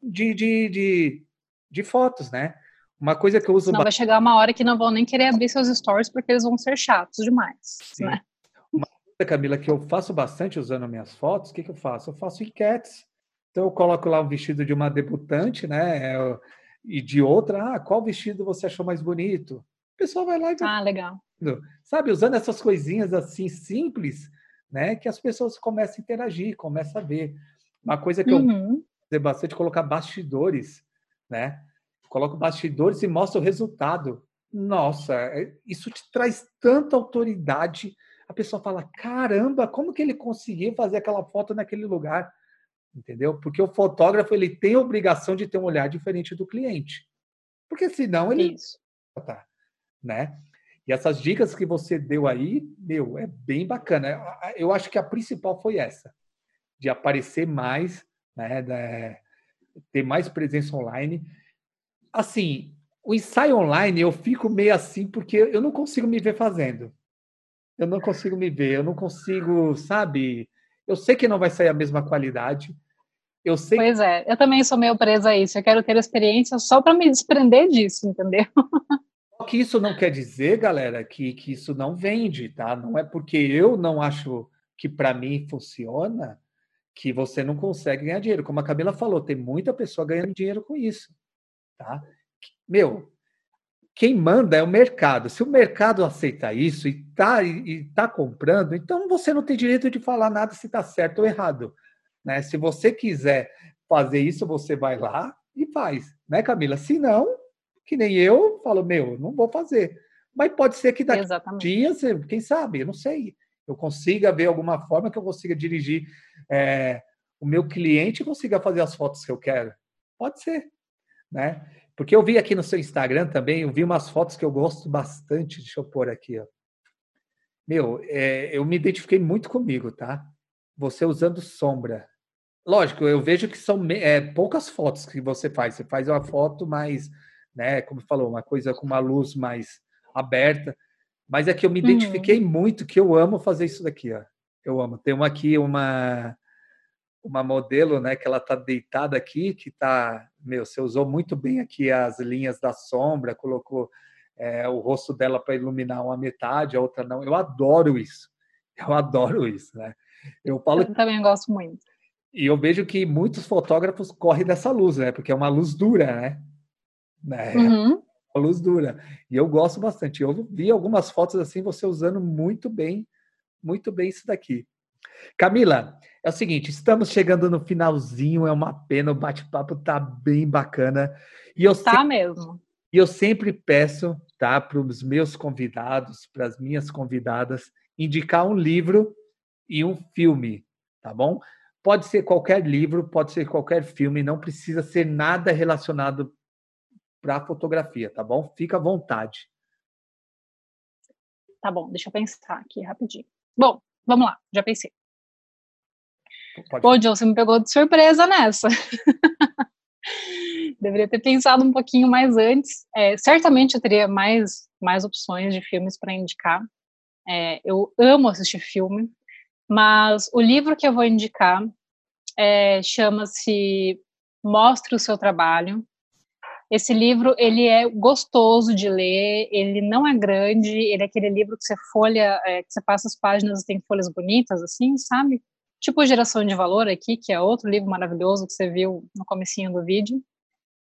de, de, de, de fotos, né? Uma coisa que eu uso. Não, vai chegar uma hora que não vão nem querer abrir seus stories porque eles vão ser chatos demais. Sim. Né? Camila, que eu faço bastante usando minhas fotos, o que, que eu faço? Eu faço enquetes. Então eu coloco lá o vestido de uma debutante, né? E de outra, ah, qual vestido você achou mais bonito? O pessoal vai lá e Ah, legal. Sabe, usando essas coisinhas assim simples, né? Que as pessoas começam a interagir, começam a ver. Uma coisa que uhum. eu fazer bastante colocar bastidores, né? Coloco bastidores e mostro o resultado. Nossa, é, isso te traz tanta autoridade a pessoa fala: caramba, como que ele conseguiu fazer aquela foto naquele lugar? Entendeu? Porque o fotógrafo ele tem a obrigação de ter um olhar diferente do cliente. Porque senão ele. Isso. Tá, né? E essas dicas que você deu aí, meu, é bem bacana. Eu acho que a principal foi essa, de aparecer mais, né, ter mais presença online. Assim, o ensaio online eu fico meio assim porque eu não consigo me ver fazendo eu não consigo me ver, eu não consigo, sabe? Eu sei que não vai sair a mesma qualidade. Eu sei. Pois é, eu também sou meio presa a isso. Eu quero ter experiência só para me desprender disso, entendeu? Só que isso não quer dizer, galera, que, que isso não vende, tá? Não é porque eu não acho que para mim funciona que você não consegue ganhar dinheiro. Como a Camila falou, tem muita pessoa ganhando dinheiro com isso, tá? Meu, quem manda é o mercado. Se o mercado aceita isso e está e tá comprando, então você não tem direito de falar nada se está certo ou errado. Né? Se você quiser fazer isso, você vai lá e faz, né, Camila? Se não, que nem eu, falo, meu, não vou fazer. Mas pode ser que daqui a dias, quem sabe, eu não sei, eu consiga ver alguma forma que eu consiga dirigir é, o meu cliente consiga fazer as fotos que eu quero. Pode ser, né? Porque eu vi aqui no seu Instagram também, eu vi umas fotos que eu gosto bastante. Deixa eu pôr aqui, ó. Meu, é, eu me identifiquei muito comigo, tá? Você usando sombra. Lógico, eu vejo que são é, poucas fotos que você faz. Você faz uma foto mais, né, como falou, uma coisa com uma luz mais aberta. Mas é que eu me identifiquei uhum. muito, que eu amo fazer isso daqui, ó. Eu amo. Tem uma aqui, uma uma modelo, né, que ela tá deitada aqui, que tá, meu, você usou muito bem aqui as linhas da sombra, colocou é, o rosto dela para iluminar uma metade, a outra não. Eu adoro isso. Eu adoro isso, né? Eu falo. Eu também gosto muito. E eu vejo que muitos fotógrafos correm dessa luz, né? Porque é uma luz dura, né? né? Uhum. Uma luz dura. E eu gosto bastante. Eu vi algumas fotos assim, você usando muito bem, muito bem isso daqui. Camila, é o seguinte, estamos chegando no finalzinho, é uma pena, o bate-papo tá bem bacana. E eu tá sempre, mesmo. E eu sempre peço, tá, para os meus convidados, para as minhas convidadas, indicar um livro e um filme, tá bom? Pode ser qualquer livro, pode ser qualquer filme, não precisa ser nada relacionado para fotografia, tá bom? Fica à vontade. Tá bom, deixa eu pensar aqui rapidinho. Bom, vamos lá, já pensei. Pode. Pô, John, você me pegou de surpresa nessa. Deveria ter pensado um pouquinho mais antes. É, certamente eu teria mais, mais opções de filmes para indicar. É, eu amo assistir filme. Mas o livro que eu vou indicar é, chama-se Mostre o Seu Trabalho. Esse livro, ele é gostoso de ler, ele não é grande, ele é aquele livro que você folha, é, que você passa as páginas e tem folhas bonitas, assim, sabe? Tipo Geração de Valor aqui, que é outro livro maravilhoso que você viu no comecinho do vídeo.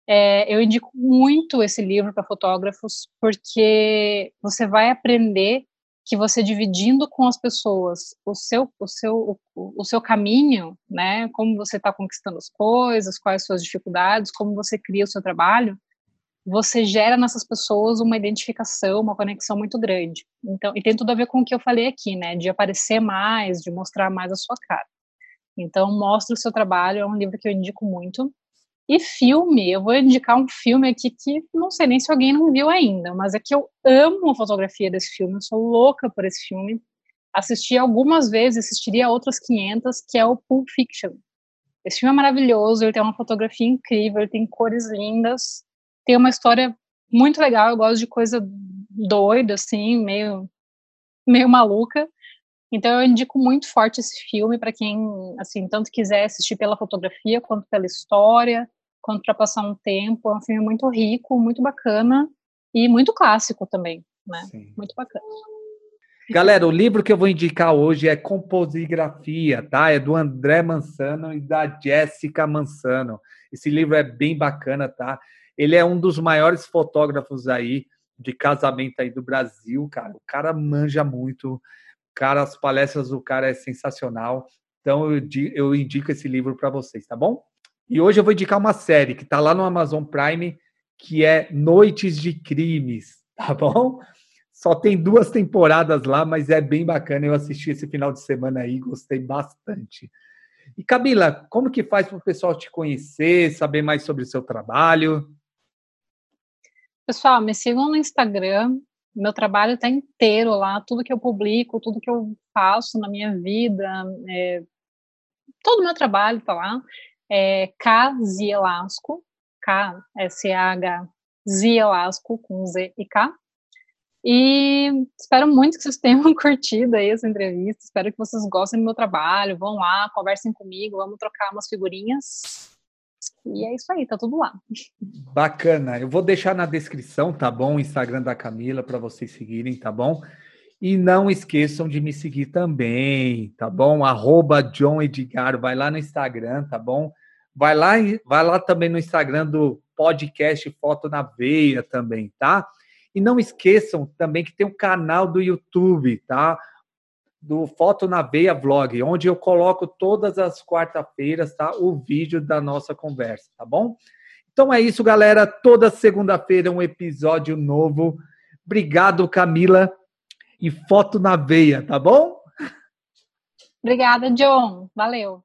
É, eu indico muito esse livro para fotógrafos, porque você vai aprender que você dividindo com as pessoas o seu o seu o, o seu caminho, né, como você está conquistando as coisas, quais suas dificuldades, como você cria o seu trabalho, você gera nessas pessoas uma identificação, uma conexão muito grande. Então, e tem tudo a ver com o que eu falei aqui, né, de aparecer mais, de mostrar mais a sua cara. Então, mostra o seu trabalho, é um livro que eu indico muito. E filme, eu vou indicar um filme aqui que não sei nem se alguém não viu ainda, mas é que eu amo a fotografia desse filme, eu sou louca por esse filme. Assisti algumas vezes, assistiria outras 500, que é o Pulp Fiction. Esse filme é maravilhoso, ele tem uma fotografia incrível, ele tem cores lindas, tem uma história muito legal, eu gosto de coisa doida, assim, meio, meio maluca. Então eu indico muito forte esse filme para quem, assim, tanto quiser assistir pela fotografia, quanto pela história, quanto para passar um tempo. É um filme muito rico, muito bacana e muito clássico também, né? Sim. Muito bacana. Galera, o livro que eu vou indicar hoje é Composigrafia, tá? É do André Mansano e da Jéssica Mansano. Esse livro é bem bacana, tá? Ele é um dos maiores fotógrafos aí de casamento aí do Brasil, cara. O cara manja muito. Cara, as palestras do cara é sensacional. Então eu, eu indico esse livro para vocês, tá bom? E hoje eu vou indicar uma série que está lá no Amazon Prime, que é Noites de Crimes, tá bom? Só tem duas temporadas lá, mas é bem bacana. Eu assisti esse final de semana aí, gostei bastante. E Camila, como que faz para o pessoal te conhecer, saber mais sobre o seu trabalho? Pessoal, me sigam no Instagram, meu trabalho está inteiro lá, tudo que eu publico, tudo que eu faço na minha vida, é, todo o meu trabalho está lá. É K Zielasco, K S H Zielasco com Z e K. E espero muito que vocês tenham curtido aí essa entrevista. Espero que vocês gostem do meu trabalho. Vão lá, conversem comigo, vamos trocar umas figurinhas. E é isso aí, tá tudo lá. Bacana. Eu vou deixar na descrição, tá bom? O Instagram da Camila para vocês seguirem, tá bom? E não esqueçam de me seguir também, tá bom? Arroba John Edgar, vai lá no Instagram, tá bom? Vai lá, vai lá também no Instagram do podcast Foto na Veia também, tá? E não esqueçam também que tem um canal do YouTube, tá? Do Foto na Veia Vlog, onde eu coloco todas as quarta-feiras, tá? O vídeo da nossa conversa, tá bom? Então é isso, galera. Toda segunda-feira um episódio novo. Obrigado, Camila. E foto na veia, tá bom? Obrigada, John. Valeu.